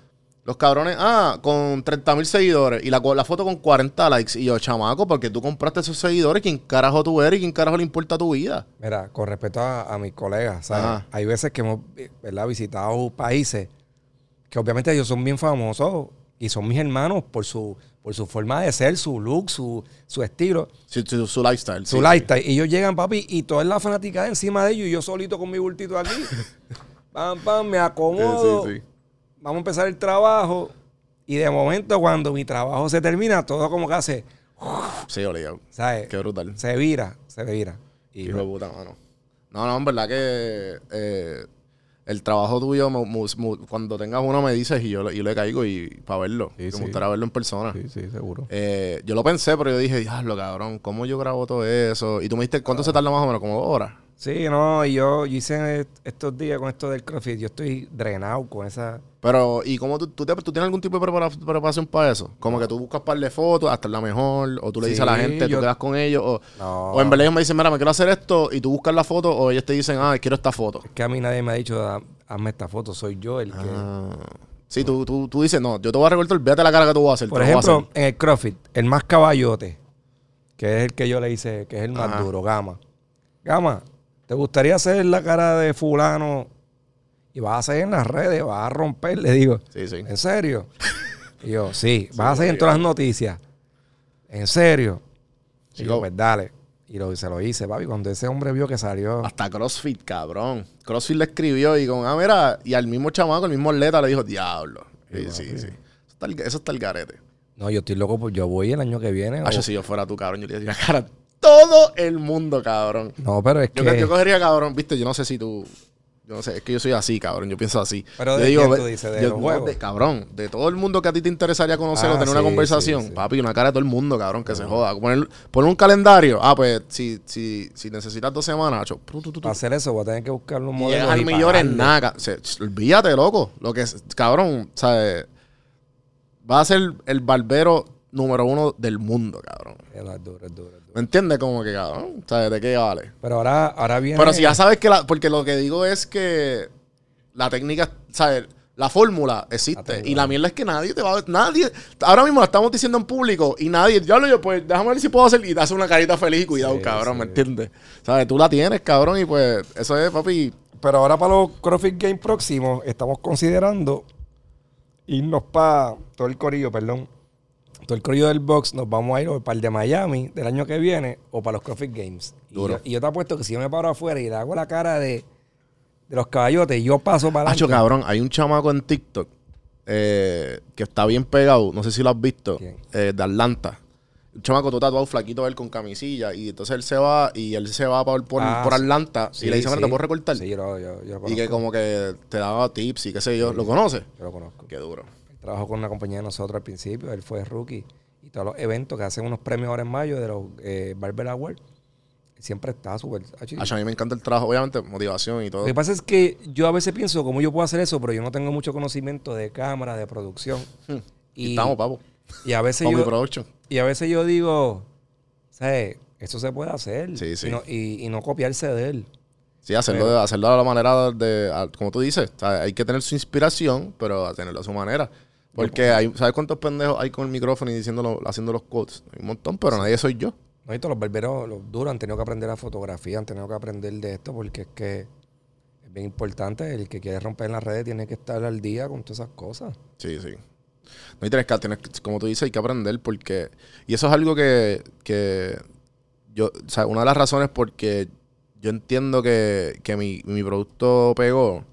Los cabrones, ah, con 30 mil seguidores y la, la foto con 40 likes. Y yo, chamaco, porque tú compraste esos seguidores, ¿quién carajo tú eres y quién carajo le importa tu vida? Mira, con respecto a, a mis colegas, ¿sabes? Ajá. Hay veces que hemos eh, ¿verdad? visitado países que obviamente ellos son bien famosos y son mis hermanos por su, por su forma de ser, su look, su, su estilo, Su, su- su lifestyle. su sí, lifestyle. Y ellos llegan, papi, y toda la fanaticada encima de ellos y yo solito con mi bultito aquí. pam, pam, me sí. acomodo. Sí, sí, sí. Vamos a empezar el trabajo. Y de momento, cuando mi trabajo se termina, todo como que hace, Sí, obligado. ¿sabes? Qué brutal. Se vira, se vira. Y Hijo de puta, mano. No, no, en verdad que eh, el trabajo tuyo, mu- mu- mu- cuando tengas uno me dices y yo, le- yo le caigo y para verlo. Sí, me sí. gustaría verlo en persona. sí, sí, seguro. Eh, yo lo pensé, pero yo dije, diablo, cabrón, ¿cómo yo grabo todo eso? Y tú me dijiste, ¿cuánto se tarda más o menos? Como dos horas. Sí, no, y yo, yo hice est- estos días con esto del CrossFit, yo estoy drenado con esa... Pero, ¿y cómo tú, tú, te- tú tienes algún tipo de prepara- preparación para eso? Como que tú buscas par de fotos, hasta la mejor, o tú le dices a la gente, yo- tú quedas con ellos, o, No. o en verdad ellos me dicen, mira, me quiero hacer esto, y tú buscas la foto, o ellos te dicen, ah, quiero esta foto. Es que a mí nadie me ha dicho, "Ah, hazme esta foto, soy yo el que... Ah. Sí, tú, tú, tú dices, no, yo te voy a recortar, olvídate la cara que tú vas a hacer. Por ejemplo, hacer. en el CrossFit, el más caballote, que es el que yo le hice, que es el más Ajá. duro, Gama. Gama, ¿te gustaría hacer la cara de fulano y vas a hacer en las redes, vas a romper? Le digo, Sí, sí. ¿en serio? Y yo, sí, vas a hacer en todas las noticias. ¿En serio? Y yo, pues dale. Y lo, se lo hice, papi. Cuando ese hombre vio que salió... Hasta CrossFit, cabrón. CrossFit le escribió y con, ah, mira, y al mismo chamaco, el mismo atleta le dijo, diablo. Sí, sí, sí. Eso está, el, eso está el garete. No, yo estoy loco, pues yo voy el año que viene. Ah, o- si yo fuera tú, cabrón, yo le diría cara todo el mundo, cabrón. No, pero es Yo, que... yo cogería, cabrón, viste, yo no sé si tú. Yo no sé, es que yo soy así, cabrón. Yo pienso así. Pero yo ¿de quién tú dices? ¿De yo- los no, juegos? de- cabrón, de todo el mundo que a ti te interesaría conocer Ah, o tener una conversación. sí, sí. Papi, una cara de todo el mundo, cabrón, que se joda. Poner, poner un calendario. Ah, pues, si, si, si necesitas dos semanas, cho, tu, tu, tu, tu, Para hacer eso voy a tener que buscar un modelo. llegas al millón en nada. olvídate, loco. Lo que es, cabrón, ¿sabes? Va a ser el barbero número uno del mundo, cabrón. Es duro, es duro. ¿Me entiendes? Como que, cabrón, ¿sabes? ¿De qué vale? Pero ahora, ahora viene... Pero si ya sabes que la. Porque lo que digo es que la técnica, ¿sabes? La fórmula La existe. y la mierda es que nadie te va a. Nadie. Ahora mismo la estamos diciendo en público y nadie. Ya lo yo, pues déjame ver si puedo hacer. Y te hace una carita feliz y cuidado, Sí, cabrón, sí. ¿me entiendes? ¿Sabes? Tú la tienes, cabrón, y pues eso es, papi. Pero ahora para los CrossFit Games próximos estamos considerando irnos para todo el corillo, perdón. Todo el corillo del box nos vamos a ir o para el de Miami del año que viene o para los CrossFit Games. Y Duro. yo, y yo te apuesto que si yo me paro afuera y le hago la cara de, de los caballotes, yo paso para Hacho, adelante. cabrón, hay un chamaco en TikTok eh, que está bien pegado. No sé si lo has visto. Eh, de Atlanta. un chamaco todo tatuado, flaquito él con camisilla. Y entonces él se va y él se va por, por, Ah, por sí. Atlanta y le dice, sí. ¿te puedo recortar? Sí, yo, lo- yo, yo lo y que como que te daba tips y qué sé yo. ¿Lo conoces? Yo lo conozco. Qué duro. Trabajó con una compañía de nosotros al principio, él fue rookie. Y todos los eventos que hacen unos premios ahora en mayo de los eh, Barber Awards, siempre está súper... a mí me encanta el trabajo, obviamente, motivación y todo. Lo que pasa es que yo a veces pienso cómo yo puedo hacer eso, pero yo no tengo mucho conocimiento de cámara, de producción. Hmm. Y, Y estamos, papo. y a veces yo, production. y a veces yo digo, ¿sabes? Esto se puede hacer. Sí, sí. Y no, y- y no copiarse de él. Sí, hacerlo, Pero- de, hacerlo a la manera de, a- como tú dices, o sea, hay que tener su inspiración, pero a tenerlo a su manera. Porque hay, ¿sabes cuántos pendejos hay con el micrófono y diciéndolo, haciendo los quotes? Hay un montón, pero nadie soy yo. No, y todos los barberos, los duros, han tenido que aprender la fotografía, han tenido que aprender de esto, porque es que es bien importante. El que quiere romper en las redes tiene que estar al día con todas esas cosas. Sí, sí. No tienes que, tienes que- como tú dices, hay que aprender porque... Y eso es algo que, que yo... O sea, una de las razones porque yo entiendo que, que mi, mi producto pegó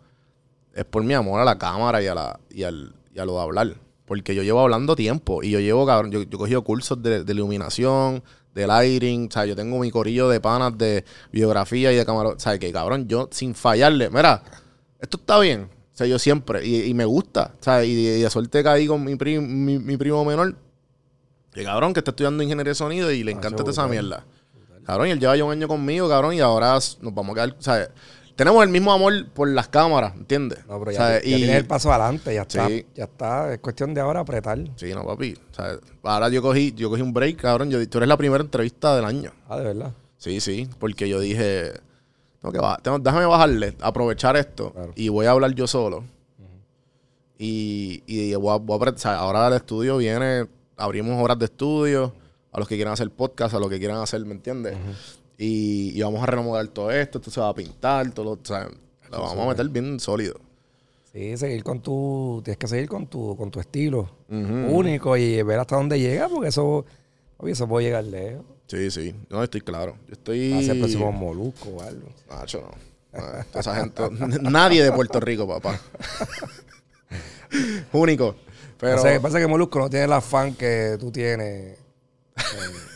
es por mi amor a la cámara y a, la, y al, y a lo de hablar. Porque yo llevo hablando tiempo y yo llevo, cabrón, yo, yo he cogido cursos de, de iluminación, de lighting, o sea, yo tengo mi corillo de panas de biografía y de cámara, o sea, que cabrón, yo sin fallarle, mira, esto está bien, o sea, yo siempre, y, y me gusta, o sea, y, y de suerte caí con mi, prim- mi, mi primo menor, que cabrón, que está estudiando ingeniería de sonido y le Ah, encanta esa mierda. Cabrón, y él lleva ya un año conmigo, cabrón, y ahora nos vamos a quedar, o sea, tenemos el mismo amor por las cámaras, ¿entiendes? No, pero ya, ya y- tienes el paso adelante, ya está. Sí. Ya está. Es cuestión de ahora apretar. Sí, no, papi. Sea, ahora yo cogí, yo cogí un break, cabrón. Yo, tú eres la primera entrevista del año. Ah, de verdad. Sí, sí. Porque yo dije, tengo que bajar, tengo- déjame bajarle, aprovechar esto. Claro. Y voy a hablar yo solo. Y, y voy a, voy a o sea, ahora el estudio viene, abrimos horas de estudio a los que quieran hacer podcast, a los que quieran hacer, ¿me entiendes? Y, y vamos a remodelar todo esto, esto se va a pintar, todo lo, o sea, lo vamos a meter bien sólido. Sí, seguir con tu. Tienes que seguir con tu, con tu estilo Ujú. único y ver hasta dónde llega, porque eso. Oye, eso puede llegar lejos. Sí, sí. No, estoy claro. Yo estoy... Hacer el próximo molusco o algo. Nacho, no. Ah, esa gente, nadie de Puerto Rico, papá. Único. Pero, o sea, que pasa que Molusco no tiene el afán que tú tienes.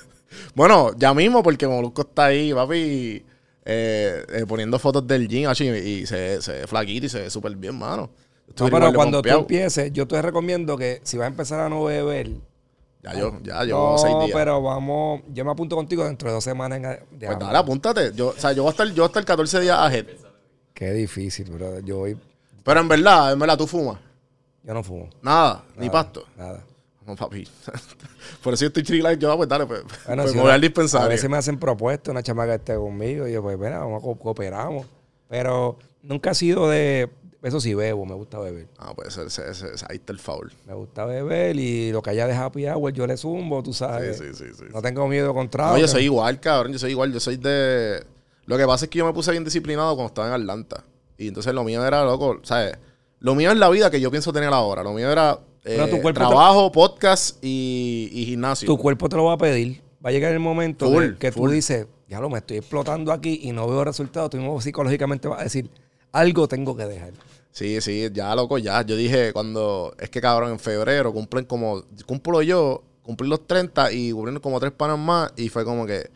bueno, ya mismo, porque Molusco está ahí, papi, eh, eh, poniendo fotos del gym, acho, y, se, se ve flaquito y se ve súper bien, mano. Estoy No, pero cuando tú empieces, yo te recomiendo que si vas a empezar a no beber. Ya yo, ya llevo no, seis días. pero vamos. Yo me apunto contigo dentro de dos semanas. en- de Pues dale, apúntate. Yo, o sea, yo voy a estar, yo voy a estar 14 días ahead. Qué difícil, bro. Yo hoy. Pero en verdad, en verdad, tú fumas. Yo no fumo. Nada, ni pasto. Nada. No, papi. Por eso yo estoy chill yo, ah, pues dale, pues, Bueno, pues si me voy al dispensario. A veces me hacen propuestas, una chamaca esté conmigo, y yo, pues, mira, vamos a co- cooperamos. Pero nunca ha sido de. Eso sí, bebo, me gusta beber. Ah, pues ese, ese- ahí está el foul. Me gusta beber y lo que haya de happy hour yo le zumbo, tú sabes. Sí, sí, sí, sí. No tengo miedo contra. No, yo soy igual, cabrón. Yo soy igual. Yo soy de. Lo que pasa es que yo me puse bien disciplinado cuando estaba en Atlanta. Y entonces lo mío era, loco, ¿sabes? Lo mío es la vida que yo pienso tener ahora. Lo mío era eh, Pero tu cuerpo te- trabajo, podcast y, y gimnasio. Tu cuerpo te lo va a pedir. Va a llegar el momento Full, que, tú dices, ya lo me estoy explotando aquí y no veo resultados. Tú mismo psicológicamente vas a decir, algo tengo que dejar. Sí, sí, ya, loco, ya. Yo dije cuando. Es que, cabrón, en febrero cumplen como. Cumplo yo, cumplí los 30 y cumplieron como tres panas más. Y fue como que.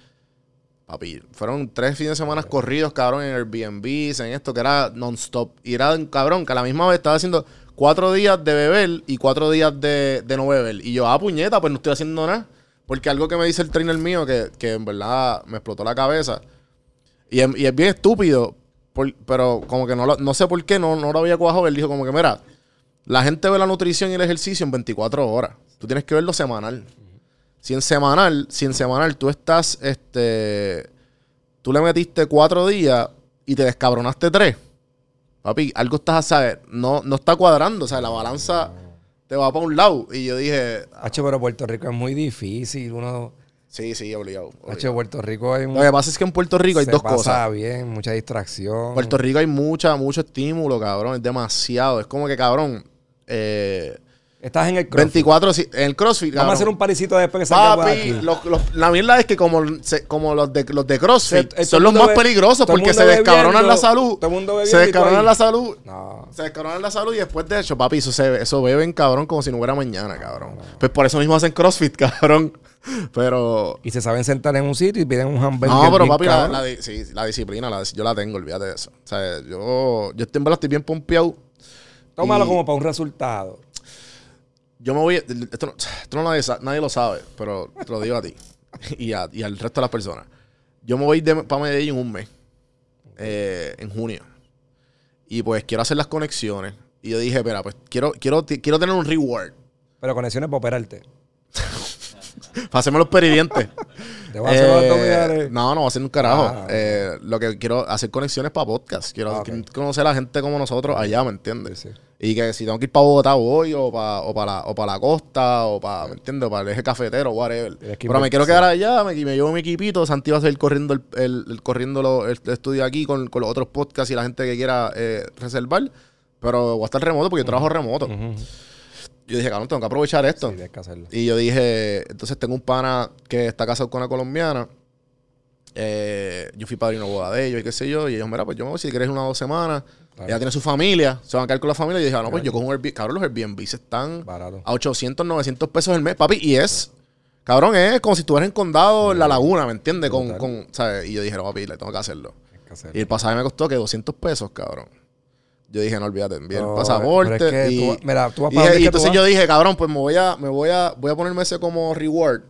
Papi, fueron tres fines de semana corridos, cabrón, en Airbnb, en esto que era non-stop. Y era, cabrón, que a la misma vez estaba haciendo cuatro días de beber y cuatro días de, de no beber. Y yo, ah, puñeta, pues no estoy haciendo nada. Porque algo que me dice el trainer mío, que, que en verdad me explotó la cabeza. Y, es- bien estúpido, pero como que no, lo- no sé por qué no, no lo había cuajado. Él dijo como que, mira, la gente ve la nutrición y el ejercicio en 24 horas. Tú tienes que verlo semanal. Si en semanal, si en semanal tú estás, este, tú le metiste cuatro días y te descabronaste tres, papi, algo estás a saber, no, no está cuadrando, o sea, la balanza te va para un lado. Y yo dije, Hacho, pero Puerto Rico es muy difícil. Uno, sí, sí, obligado. obligado. Hacho, Puerto Rico hay Lo que pasa es que en Puerto Rico hay se dos pasa cosas. bien, mucha distracción. En Puerto Rico hay mucha, mucho estímulo, cabrón. Es demasiado. Es como que, cabrón, eh, Estás en el CrossFit. 24 si- en el CrossFit. Vamos a hacer un parisito después que salgamos de Papi, aquí. los- los- la mierda es que como, se- como los, de, los de CrossFit Se- eh, son los más peligrosos porque se descabronan la salud. todo el mundo se descabronan la salud. No. Se descabronan la salud y después de hecho, papi, eso, se, eso beben, cabrón, como si no hubiera mañana, cabrón. Pues por eso mismo hacen CrossFit, cabrón. Pero... Y se saben sentar en un sitio y piden un hamburger. No, pero papi, la, sí, la disciplina, la, yo la tengo, olvídate de eso. O sea, yo, yo estoy, en verdad estoy bien pompeado. Tómalo y- como para un resultado. Yo me voy. Esto no, esto no nadie, lo sabe, pero te lo digo a ti y, a- y al resto de las personas. Yo me voy para Medellín un mes, eh, en junio. Y pues quiero hacer las conexiones. Y yo dije, espera, pues quiero, quiero, quiero tener un reward Pero conexiones para operarte. para hacerme los peridientes. Te vas a hacer los Eh, abdominales. no, no voy a hacer un carajo. Ah, Eh, lo que quiero hacer conexiones para podcast. Quiero Ah, ok. conocer a la gente como nosotros allá, ¿me entiendes? Sí, sí. Y que si tengo que ir para Bogotá voy, o para o para la, o para la costa, o para, ¿me entiendes? Para el eje cafetero, whatever. Pero me quiero quedar allá, me, me llevo mi equipito. Santi va a seguir corriendo el, el- el- corriendo lo- el, estudio aquí con, con los otros podcasts y la gente que quiera eh, reservar. Pero voy a estar remoto porque yo trabajo remoto. Yo dije, cabrón, tengo que aprovechar esto. Sí, tienes que hacerlo. Y yo dije, entonces tengo un pana que está casado con una colombiana. Eh, yo fui padrino boda de ellos y qué sé yo. Y ellos, mira, pues yo me voy si quieres una o dos semanas. Claro. Ella tiene su familia, se van a quedar con la familia. Y dije, ah, no, pues yo cojo un Airbnb. Cabrón, los Airbnb están Barato. a 800, 900 pesos el mes, papi. Y es, cabrón, es como si estuvieras en condado en la laguna, ¿me entiendes? Con, con, ¿sabes? Y yo dije, no, papi, le tengo que hacerlo. Tienes que hacerlo. Y el pasaje me costó que 200 pesos, cabrón. Yo dije, no olvídate, envié No, el pasaporte. es que y, tú- mira, tú vas y para y entonces vas. yo dije, cabrón, pues me voy a, me voy a, voy a ponerme ese como reward.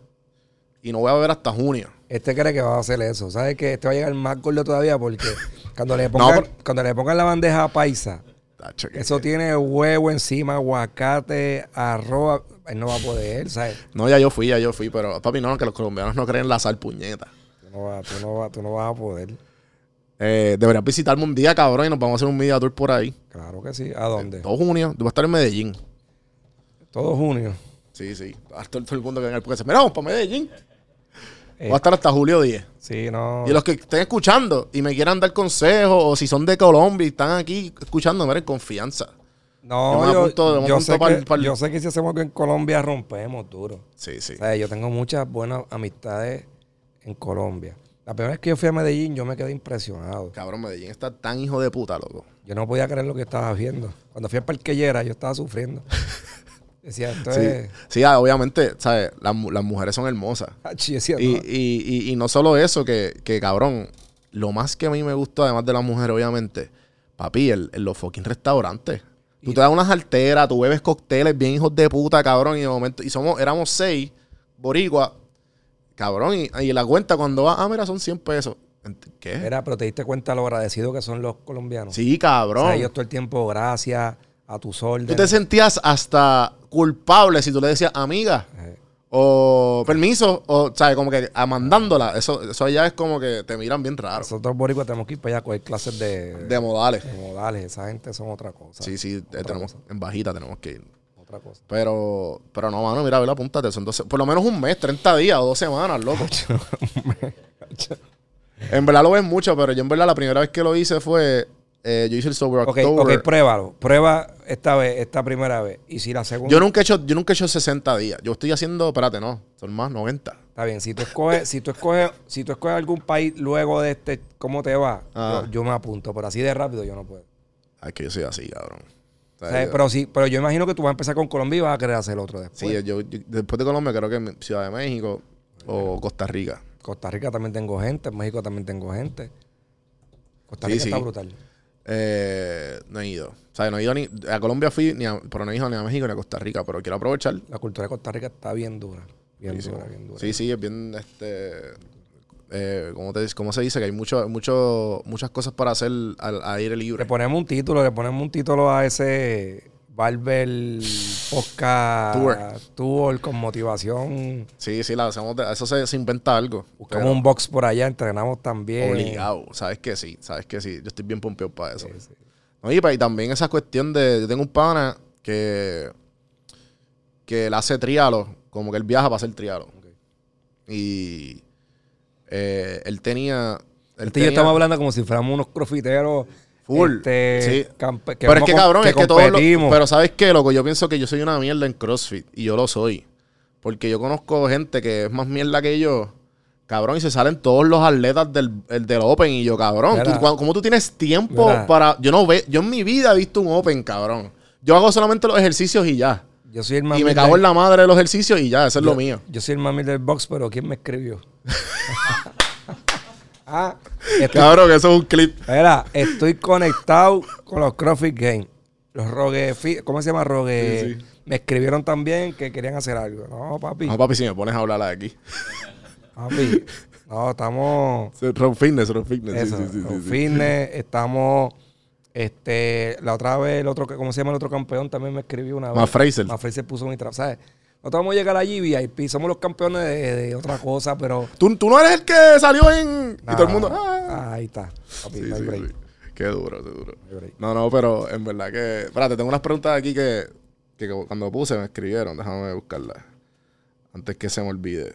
Y no voy a beber hasta junio. Este cree que va a hacer eso. ¿Sabes que Este va a llegar más gordo todavía porque cuando le pongan, pero- cuando le pongan la bandeja paisa, Tacho, que- eso tiene huevo encima, aguacate, arroz. Él no va a poder, ¿sabes? No, ya yo fui, ya yo fui, pero papi, no, que los colombianos no creen en la sal puñeta. Tú no, vas, tú, no vas, tú no vas a poder. Eh, deberías visitarme un día, cabrón, y nos vamos a hacer un media tour por ahí. Claro que sí. ¿A dónde? Todo junio, tú vas a estar en Medellín. Todo junio. Sí, sí. A todo, todo el mundo que venga porque se mira, vamos para Medellín. Eh, Voy a estar hasta julio 10. Sí, no. Y los que estén escuchando y me quieran dar consejos, o si son de Colombia y están aquí escuchando, miren, confianza. No, yo, apunto- yo sé que, pa'l- yo sé que si hacemos que en Colombia rompemos duro. Sí, sí. O sea, yo tengo muchas buenas amistades en Colombia. La primera vez que yo fui a Medellín, yo me quedé impresionado. Cabrón, Medellín está tan hijo de puta, loco. Yo no podía creer lo que estaba viendo. Cuando fui a Parquellera, yo estaba sufriendo. Decía, esto Sí, es... sí ah, obviamente, ¿sabes? Las, las mujeres son hermosas. Decía, Y, no. y, y, y no solo eso, que, que cabrón, lo más que a mí me gustó, además de las mujeres, obviamente, papi, el, el- los fucking restaurantes. Tú te das unas alteras, tú bebes cócteles bien hijos de puta, cabrón, y de momento, y somos, éramos seis, boricua, cabrón, y, y la cuenta cuando va, ah, mira, son 100 pesos. ¿Qué? Era, pero te diste cuenta lo agradecidos que son los colombianos. Sí, O cabrón. sea, ellos todo el tiempo, gracias a tus órdenes. tú te sentías hasta culpable si tú le decías, amiga, Eh, o permiso, o, ¿sabes? Como que amandándola. Eso, eso ya es como que te miran bien raro. Nosotros boricuas tenemos que ir para allá a coger clases de, De modales. de modales. Esa gente son otra cosa. Sí, sí, eh, tenemos, cosa. en bajita tenemos que ir. Otra cosa. Pero, pero no, mano, mira, vela, apúntate. Son 12 por lo menos un mes, 30 días o dos semanas, loco. en verdad lo ves mucho, pero yo en verdad la primera vez que lo hice fue, eh, yo hice el Sober Ok, October. ok, pruébalo. Prueba esta vez, esta primera vez. Y si la segunda. yo nunca he hecho, yo nunca he hecho 60 días. Yo estoy haciendo, espérate, no, son más 90. Está bien, si tú escoges, si tú escoges, si tú escoges algún país luego de este, ¿cómo te va? Ah. Yo, yo me apunto, pero así de rápido yo no puedo. Ay, que yo soy así, cabrón. O sea, pero sí, pero yo imagino que tú vas a empezar con Colombia y vas a querer hacer otro después. sí, yo, yo- después de Colombia creo que Ciudad de México o Costa Rica. Costa Rica también tengo gente, en México también tengo gente. Costa Rica sí. está brutal. Eh, no he ido. O sea, no he ido ni a Colombia fui, ni a, pero no he ido ni a México ni a Costa Rica, pero quiero aprovechar. La cultura de Costa Rica está bien dura. Bien dura, bien dura. Sí, sí, es bien, este, eh, ¿cómo, te, ¿cómo se dice? Que hay mucho, mucho, muchas cosas para hacer al aire Le libre. ponemos un título, le ponemos un título a ese Barber Podcast Tour. Tour con motivación. Sí, sí, la hacemos, de- eso se, se inventa algo. Buscamos pero un box por allá, entrenamos también. Obligado, sabes que sí, sabes que sí. Yo estoy bien pompeado para eso. Sí, sí. No, y, pa- y también esa cuestión de, yo tengo un pana que, que él hace trialo, como que él viaja para hacer trialo. Y eh, él tenía... Él Este y yo tenía- estamos hablando como si fuéramos unos crofiteros Full. este, sí. pero es que cabrón, es que todo lo- competimos. Pero ¿sabes qué, loco? Yo pienso que yo soy una mierda en CrossFit. Y yo lo soy. Porque yo conozco gente que es más mierda que yo. Cabrón, y se salen todos los atletas del, el del Open. Y yo, cabrón, tú- ¿cómo tú tienes tiempo para...? Yo no ve, yo en mi vida he visto un Open, cabrón. Yo hago solamente los ejercicios y ya. Yo soy el Y mami me cago del- en la madre de los ejercicios y ya, eso es yo- lo mío. Yo soy el mami del box, pero ¿quién me escribió? ah, estoy, Cabrón, eso es un clip. Mira, estoy conectado con los CrossFit Games. Los Rogue, ¿cómo se llama? Rogue. Sí, sí. Me escribieron también que querían hacer algo. No, papi. No, papi, si me pones a hablar aquí. Papi. No, estamos. Rock Fitness, Rock Fitness. Eso, sí, sí, sí, fitness, estamos. Este, la otra vez, el otro, ¿cómo se llama el otro campeón? También me escribió una vez. Matt Fraser. Matt Fraser puso mi trabajo. ¿Sabes? Nosotros vamos a llegar allí, VIP. Somos los campeones de, de otra cosa, pero. ¿Tú, tú no eres el que salió en... Y todo el mundo... Ah, "Ah". Ahí está. Papi, Sí, no hay sí, break. sí. Qué duro, qué duro. No. No, pero en verdad que... Espérate, tengo unas preguntas aquí que, que cuando puse me escribieron. Déjame buscarlas. Antes que se me olvide.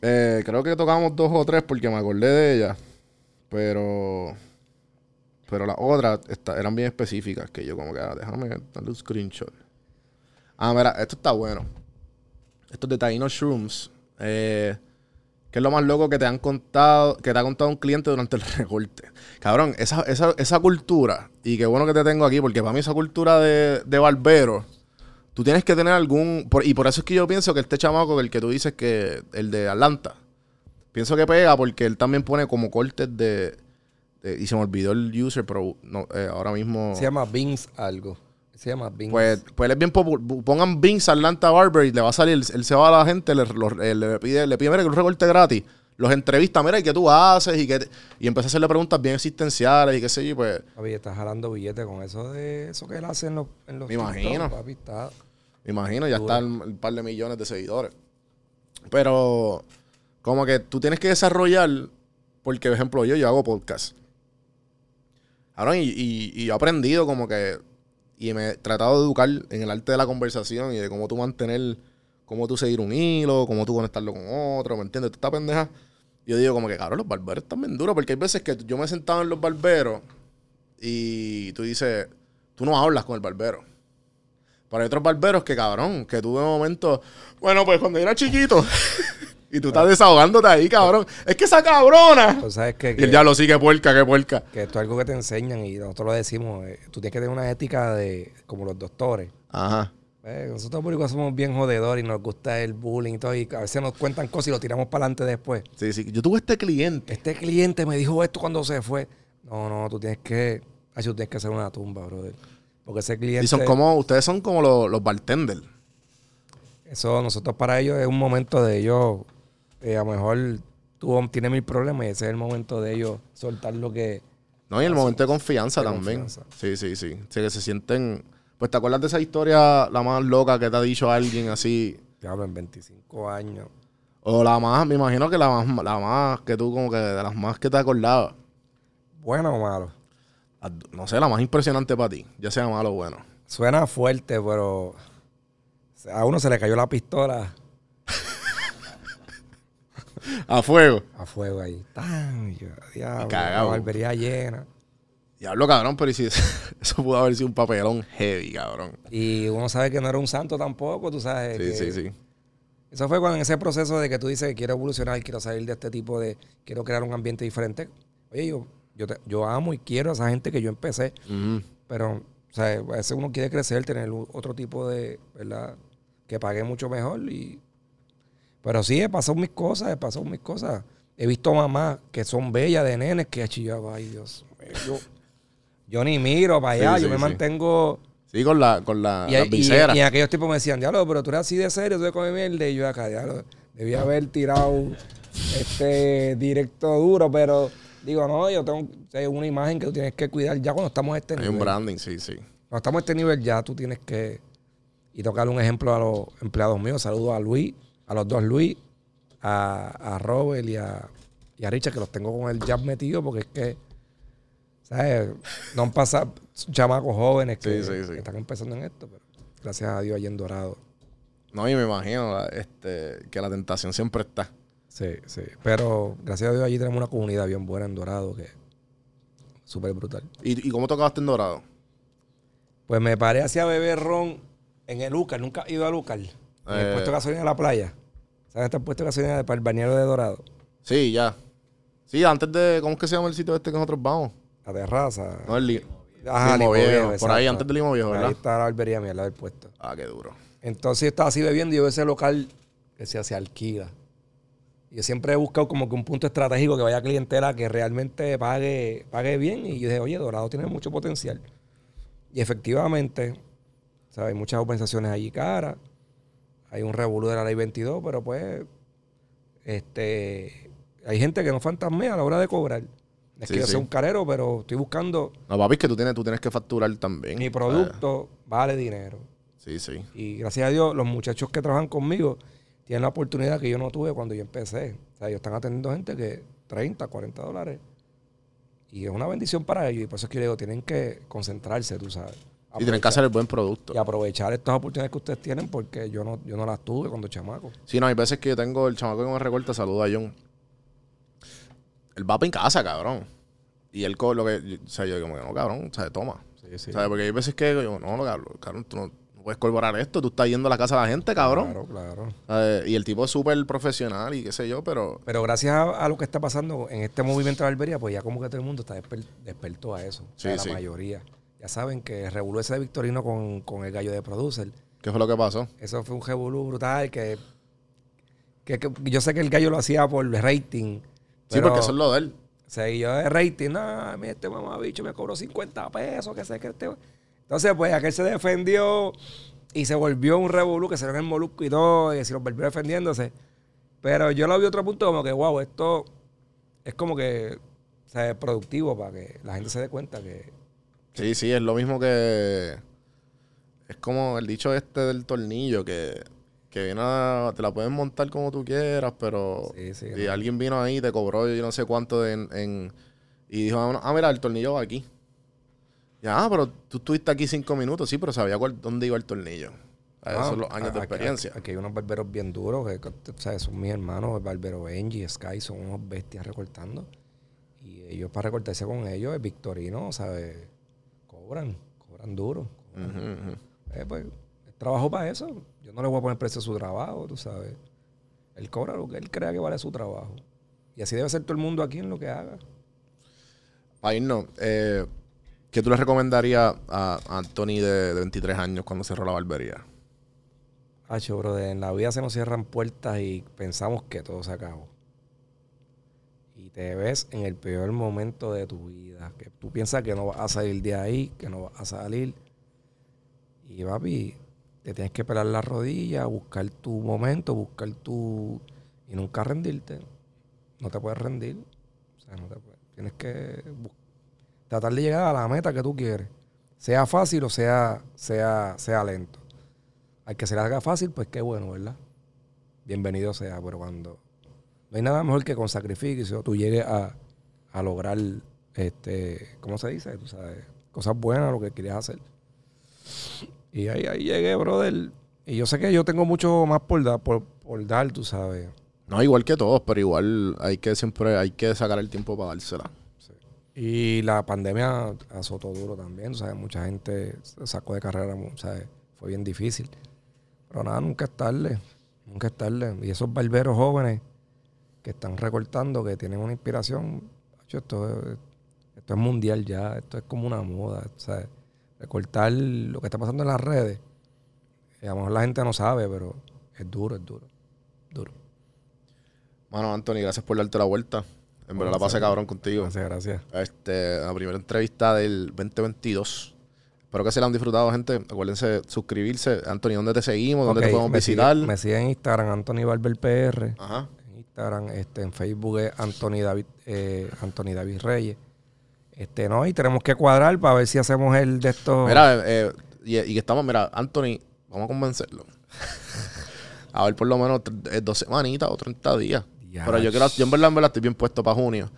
Eh, creo que tocamos dos o tres porque me acordé de ellas. Pero... Pero las otras eran bien específicas que yo como que... ah, déjame darle un screenshot. Ah, mira, esto está bueno. Esto es de Taino Shrooms. Eh, ¿Qué es lo más loco que te han contado, que te ha contado un cliente durante el recorte? Cabrón, esa, esa, esa cultura, y qué bueno que te tengo aquí, porque para mí esa cultura de, de barbero, tú tienes que tener algún. por- y por eso es que yo pienso que este chamaco, el que tú dices que, el de Atlanta, pienso que pega porque él también pone como cortes de. y se me olvidó el user, pero no, eh, ahora mismo. Se llama Vince algo. Se llama Vince. Pues, pues él es bien popular. Pongan Vince Atlanta Barber y le va a salir. Él se va a la gente, le, lo- eh, le pide, le pide, mira, que un recorte gratis. Los entrevista, mira, ¿y qué tú haces? Y, qué te- y empieza a hacerle preguntas bien existenciales y qué sé yo. Pues Papi, estás jalando billetes con eso de eso que él hace en los, en los Me TikTok, imagino. Papi, está. me imagino, ya está el, el par de millones de seguidores. Pero, como que tú tienes que desarrollar. Porque, por ejemplo, yo, yo hago podcast. Ahora, y, y, y yo he aprendido como que. Y me he tratado de educar en el arte de la conversación y de cómo tú mantener. Cómo tú seguir un hilo, cómo tú conectarlo con otro, ¿me entiendes? Esta pendeja. Yo digo como que, cabrón, los barberos están bien duros. Porque hay veces que yo me he sentado en los barberos y tú dices, tú no hablas con el barbero. Pero hay otros barberos que, cabrón, que tú de momento, bueno, pues cuando era chiquito, y tú estás desahogándote ahí, cabrón. Es que esa cabrona. Pues sabes que, Y que, el diablo sí que puerca, que puerca. que esto es algo que te enseñan y nosotros lo decimos. eh, tú tienes que tener una ética de como los doctores. Ajá. Eh, nosotros públicos somos bien jodedores y nos gusta el bullying y todo. Y a veces nos cuentan cosas y lo tiramos para adelante después. Sí, sí. Yo tuve este cliente. Este cliente me dijo esto cuando se fue. No, no, tú tienes que. ay, tú tienes que hacer una tumba, brother. Porque ese cliente. Y son como, ustedes son como los, los bartenders. Eso, nosotros para ellos es un momento de ellos. Eh, a lo mejor tú tienes mil problemas y ese es el momento de ellos soltar lo que. ¿No? Y el Así momento de confianza de también. confianza. Sí, sí, sí. Sí, que se sienten. Pues te acuerdas de esa historia, la más loca que te ha dicho alguien así. Te hablo en 25 años. O la más, me imagino que la más, la más que tú, como que de las más que te acordabas. Bueno o malo. No sé, la más impresionante para ti, ya sea malo o bueno. Suena fuerte, pero a uno se le cayó la pistola A fuego. a fuego ahí. ¡Tan! Yo, diablo, la barbería llena. Diablo, cabrón, pero ¿y si eso pudo haber sido un papelón heavy, cabrón. Y uno sabe que no era un santo tampoco, tú sabes. Sí, que- sí, sí. Eso fue cuando en ese proceso de que tú dices que quiero evolucionar, quiero salir de este tipo de, quiero crear un ambiente diferente. Oye, yo, yo, te- yo amo y quiero a esa gente que yo empecé, pero, o sea, a veces uno quiere crecer, tener otro tipo de, ¿verdad? Que pague mucho mejor y... Pero sí, he pasado mis cosas, he pasado mis cosas. He visto mamás que son bellas de nenes que chillaba, ay Dios mío, yo, yo ni miro para allá, Sí, yo sí, me sí. mantengo... Sí, con la, con la, Y, las viseras. y en aquellos tipos me decían, diablo, pero tú eres así de serio, tú eres come mierda. Y yo acá, diablo, debía haber tirado este directo duro, pero digo, no, yo tengo sea, una imagen que tú tienes que cuidar ya cuando estamos a este Hay nivel. un branding, sí, sí. Cuando estamos a este nivel ya tú tienes que... Y tocarle un ejemplo a los empleados míos. Saludo a Luis, a los dos Luis, a, a Robert y a, y a Richard, que los tengo con el jab metido porque es que, ¿sabes? No han pasado chamacos jóvenes que, Sí, sí, sí. que están empezando en esto, pero gracias a Dios allí en Dorado. No, y me imagino este, que la tentación siempre está. Sí, sí. Pero gracias a Dios allí tenemos una comunidad bien buena en Dorado que súper brutal. ¿Y, ¿Y cómo tú acabaste en Dorado? Pues me paré hacia beber ron en el Lucar. Nunca he ido a Lucar. En el Eh. puesto gasolina de la playa. ¿Sabes este puesto de gasolina de- para el bañero de Dorado? Sí, ya. Sí, antes de. ¿Cómo es que se llama el sitio este que nosotros vamos? La terraza. No, el li- Ajá, Limo Limo Viejo. Viejo, Por ahí, antes del Limo Viejo, Ahí ¿verdad? está la barbería mía, al lado del puesto. Ah, qué duro. Entonces yo estaba así bebiendo y yo veo ese local que se, se alquila. Y yo siempre he buscado como que un punto estratégico que vaya clientela que realmente pague, pague bien. Y yo dije, oye, Dorado tiene mucho potencial. Y efectivamente, ¿sabes? hay muchas organizaciones allí caras. Hay un revolú de la ley 22, pero pues, este, hay gente que no fantasmea a la hora de cobrar. Es Sí, que yo sí. soy un carero, pero estoy buscando No, papi, es que tú tienes, tú tienes que facturar también. mi producto, vale dinero. Sí, sí. Y gracias a Dios, los muchachos que trabajan conmigo tienen la oportunidad que yo no tuve cuando yo empecé. O sea, ellos están atendiendo gente que 30, 40 dólares. Y es una bendición para ellos. Y por eso es que yo digo, tienen que concentrarse, tú sabes. Y tienen que hacer el buen producto. Y aprovechar estas oportunidades que ustedes tienen porque yo no, yo no las tuve cuando chamaco. Sí, no, hay veces que yo tengo el chamaco que me recorta, saluda a John. Él va para en casa, cabrón. Y él, lo que, o sea, yo que no, cabrón, o sea, toma. Sí, sí. ¿Sabes? Porque hay veces que yo, no, no, cabrón, tú no, no puedes colaborar esto, tú estás yendo a la casa de la gente, cabrón. Claro, claro. Y el tipo es súper profesional y qué sé yo, pero Pero gracias a, a lo que está pasando en este movimiento de barbería, pues ya como que todo el mundo está desper- despertó a eso. O sea, Sí, la mayoría. Ya saben que revolú ese de Victorino con, con el gallo de producer. ¿qué fue lo que pasó? Eso fue un revolú brutal que, que, que yo sé que el gallo lo hacía por rating. Sí, porque eso es lo de él. Seguido de rating. No, mira, este mamabicho me cobró 50 pesos, que sé que este... Entonces, pues, aquel se defendió y se volvió un revolú que se en el molusco y todo, y se los volvió defendiéndose. Pero yo lo vi otro punto como que, wow, esto es como que, o sea, es productivo para que la gente se dé cuenta que... Sí, sí, es lo mismo que. Es como el dicho este del tornillo, que, que viene a- te la puedes montar como tú quieras, pero. Sí, sí, no. alguien vino ahí y te cobró yo no sé cuánto en. en- y dijo, ah, ah, mira, el tornillo va aquí. Ya, ah, pero tú estuviste aquí cinco minutos, sí, pero sabía cuál, dónde iba el tornillo. Ah, Esos Ah, son los años de aquí- experiencia. Aquí, hay unos barberos bien duros, que, que, o sea, son mis hermanos, el barbero Benji, Sky, son unos bestias recortando. Y ellos para recortarse con ellos, el Victorino, ¿sabes? Cobran, cobran duro. cobran. Eh, pues, él trabajó para eso. Yo no le voy a poner precio a su trabajo, tú sabes. Él cobra lo que él crea que vale su trabajo. Y así debe ser todo el mundo aquí en lo que haga. Para irnos, eh, ¿qué tú le recomendarías a Anthony de, de 23 años cuando cerró la barbería? Hacho, bro, en la vida se nos cierran puertas y pensamos que todo se acabó. Te ves en el peor momento de tu vida. Que tú piensas que no vas a salir de ahí, que no vas a salir. Y papi, te tienes que pelar la rodilla, buscar tu momento, buscar tu... Y nunca rendirte. No te puedes rendir. O sea, no te puedes. Tienes que tratar de llegar a la meta que tú quieres. Sea fácil o sea, sea, sea lento. Al que se le haga fácil, pues qué bueno, ¿verdad? Bienvenido sea, pero cuando... No hay nada mejor que con sacrificio tú llegues a, a lograr, este, ¿cómo se dice? Tú sabes, cosas buenas, lo que querías hacer. Y ahí, ahí llegué, brother. Y yo sé que yo tengo mucho más por dar, por, por dar, tú sabes. No, igual que todos, pero igual hay que siempre hay que sacar el tiempo para dársela. Y la pandemia azotó duro también, ¿sabes? Mucha gente sacó de carrera, ¿sabes? Fue bien difícil. Pero nada, nunca es tarde. Nunca es tarde. Y esos barberos jóvenes que están recortando, que tienen una inspiración, esto, es- esto es mundial ya, esto es como una moda, ¿sabes? Recortar lo que está pasando en las redes. eh, a lo mejor la gente no sabe, pero es duro, es duro. Duro. Mano, Anthony, gracias por darte la vuelta. En verdad la pasé cabrón contigo. Gracias, gracias. Este, la primera entrevista del 2022. Espero que se la han disfrutado, gente. Acuérdense suscribirse. Anthony, ¿dónde te seguimos? ¿Dónde te podemos me visitar? sigue- me siguen en Instagram, Anthony Barber PR. Ajá. Instagram, este, en Facebook es Anthony David, eh, Anthony David Reyes. Este, no, y tenemos que cuadrar para ver si hacemos el de estos. Mira, eh, y, y que estamos, mira, Anthony, vamos a convencerlo. a ver, por lo menos eh, dos semanitas o 30 días. Pero yo quiero, yo en verdad, en verdad estoy bien puesto para junio.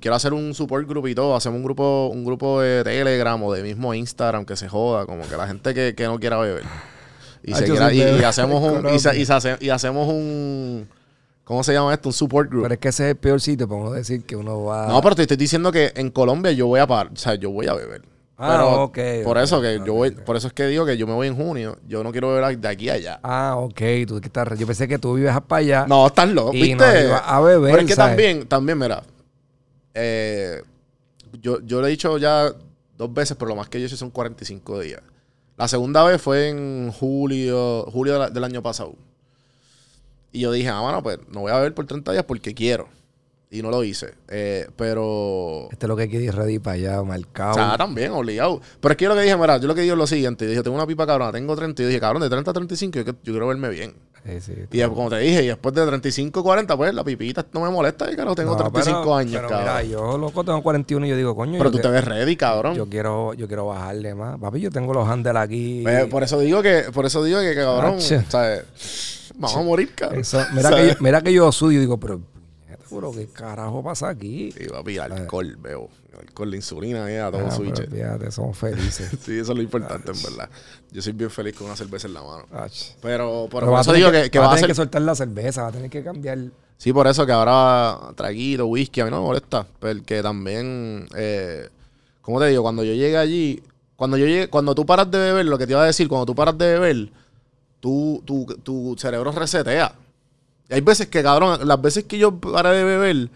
Quiero hacer un support group y todo. Hacemos un grupo, un grupo de Telegram o de mismo Instagram que se joda, como que la gente que, que no quiera beber. Y, se yo quiera- soy y, bebé. y hacemos un, y, se- Colombia. y se hace- y hacemos un ¿cómo se llama esto? Un support group. Pero es que ese es el peor sitio para uno decir que uno va. No, pero te estoy diciendo que en Colombia yo voy a parar, o sea, yo voy a beber. Ah, pero ok, por eso que yo voy, por eso es que digo que yo me voy en junio. Yo no quiero beber de aquí a allá. Ah, ok. Tú que estás- yo pensé que tú vives para allá. No, estás loco, Y ¿viste? no a beber, Pero es que ¿sabes? también, también, mira, eh, yo, yo le he dicho ya dos veces, pero lo más que yo he hecho son 45 días. La segunda vez fue en julio, julio del año pasado. Y yo dije, ah, bueno, pues no voy a beber por 30 días porque quiero. Y no lo hice. Eh, pero... Este es lo que hay que ir ready para allá, marcado. O sea, también, obligado. Pero es que yo lo que dije, mira, yo lo que digo es lo siguiente. Dije, tengo una pipa cabrona, tengo 30. Y dije, cabrón, de 30 a 35 yo, que- yo quiero verme bien. Sí, sí. Y como te dije, y después de 35, 40, pues la pipita no me molesta. Y carajo, tengo No, 35 pero- años, pero cabrón. Mira, yo loco tengo 41 y yo digo, coño. pero tú que- te ves ready, cabrón. Yo quiero, yo quiero bajarle más. Papi, yo tengo los handles aquí. Pues, por eso digo que, por eso digo que, cabrón, Ache. ¿sabes? Vamos a morir, cabrón. Eso- mira, que yo, mira que yo digo, pero, bro, ¿qué carajo pasa aquí? Sí, papi, alcohol, veo. Alcohol, la insulina, ya, todo Ah, switch. fíjate, somos felices. Sí, eso es lo importante, en verdad. Yo soy bien feliz con una cerveza en la mano. Ach. Pero, por va eso digo que, que va vas a tener que soltar la cerveza, va a tener que cambiar. Sí, por eso que ahora traguito, whisky, a mí no me molesta. Porque también, eh, ¿cómo te digo? Cuando yo llegué allí, cuando yo llegué, cuando tú paras de beber, lo que te iba a decir, cuando tú paras de beber, tú, tu, tu cerebro resetea. Y hay veces que, cabrón, las veces que yo paré de beber,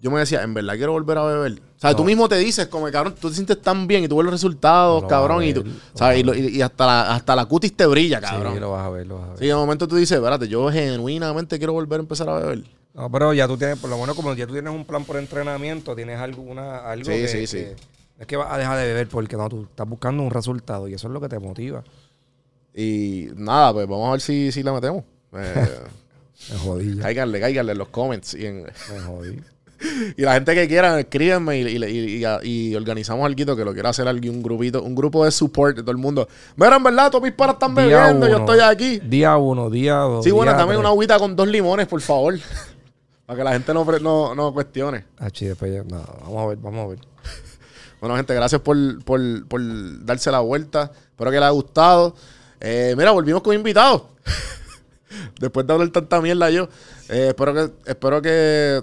yo me decía, en verdad quiero volver a beber. O sea, tú No. mismo te dices, como, cabrón, tú te sientes tan bien y tú ves los resultados, cabrón, y, tú, ¿sabes? Y, y- y hasta, la, hasta la cutis te brilla, cabrón. Sí, lo vas a ver, lo vas a ver. Sí, en un momento tú dices, espérate, yo genuinamente quiero volver a empezar a beber. No, pero ya tú tienes, por lo menos como ya tú tienes un plan por entrenamiento, tienes alguna, algo Sí, que, sí, sí. que- es que vas a dejar de beber porque no, tú estás buscando un resultado y eso es lo que te motiva. Y nada, pues vamos a ver si, si la metemos. Eh, Me jodí ya, cáiganle, cáiganle en los comments. Y, en- me jodí. y la gente que quiera, escríbanme y, y, y- y- y organizamos algo que lo quiera hacer alguien, un grupito, un grupo de support de todo el mundo. Mira, en verdad, todos mis paras están Día bebiendo, yo uno, estoy aquí. Día uno, día dos. Sí, bueno, también tres. una agüita con dos limones, por favor. Para que la gente no, no, no cuestione. Ah, ya- no, vamos a ver, vamos a ver. Bueno, gente, gracias por, por, por darse la vuelta. Espero que les haya gustado. Eh, mira, volvimos con invitados. Después de hablar tanta mierda yo. Eh, espero que, espero que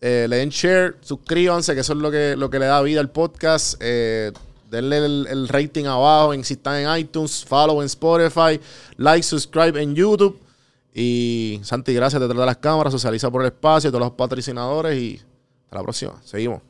eh, le den share, suscríbanse, que eso es lo que, lo que le da vida al podcast. Eh, denle el, rating abajo en, si están en iTunes, follow en Spotify, like, subscribe en YouTube. Y Santi, gracias detrás de las cámaras, socializa por el espacio, todos los patrocinadores y hasta la próxima. Seguimos.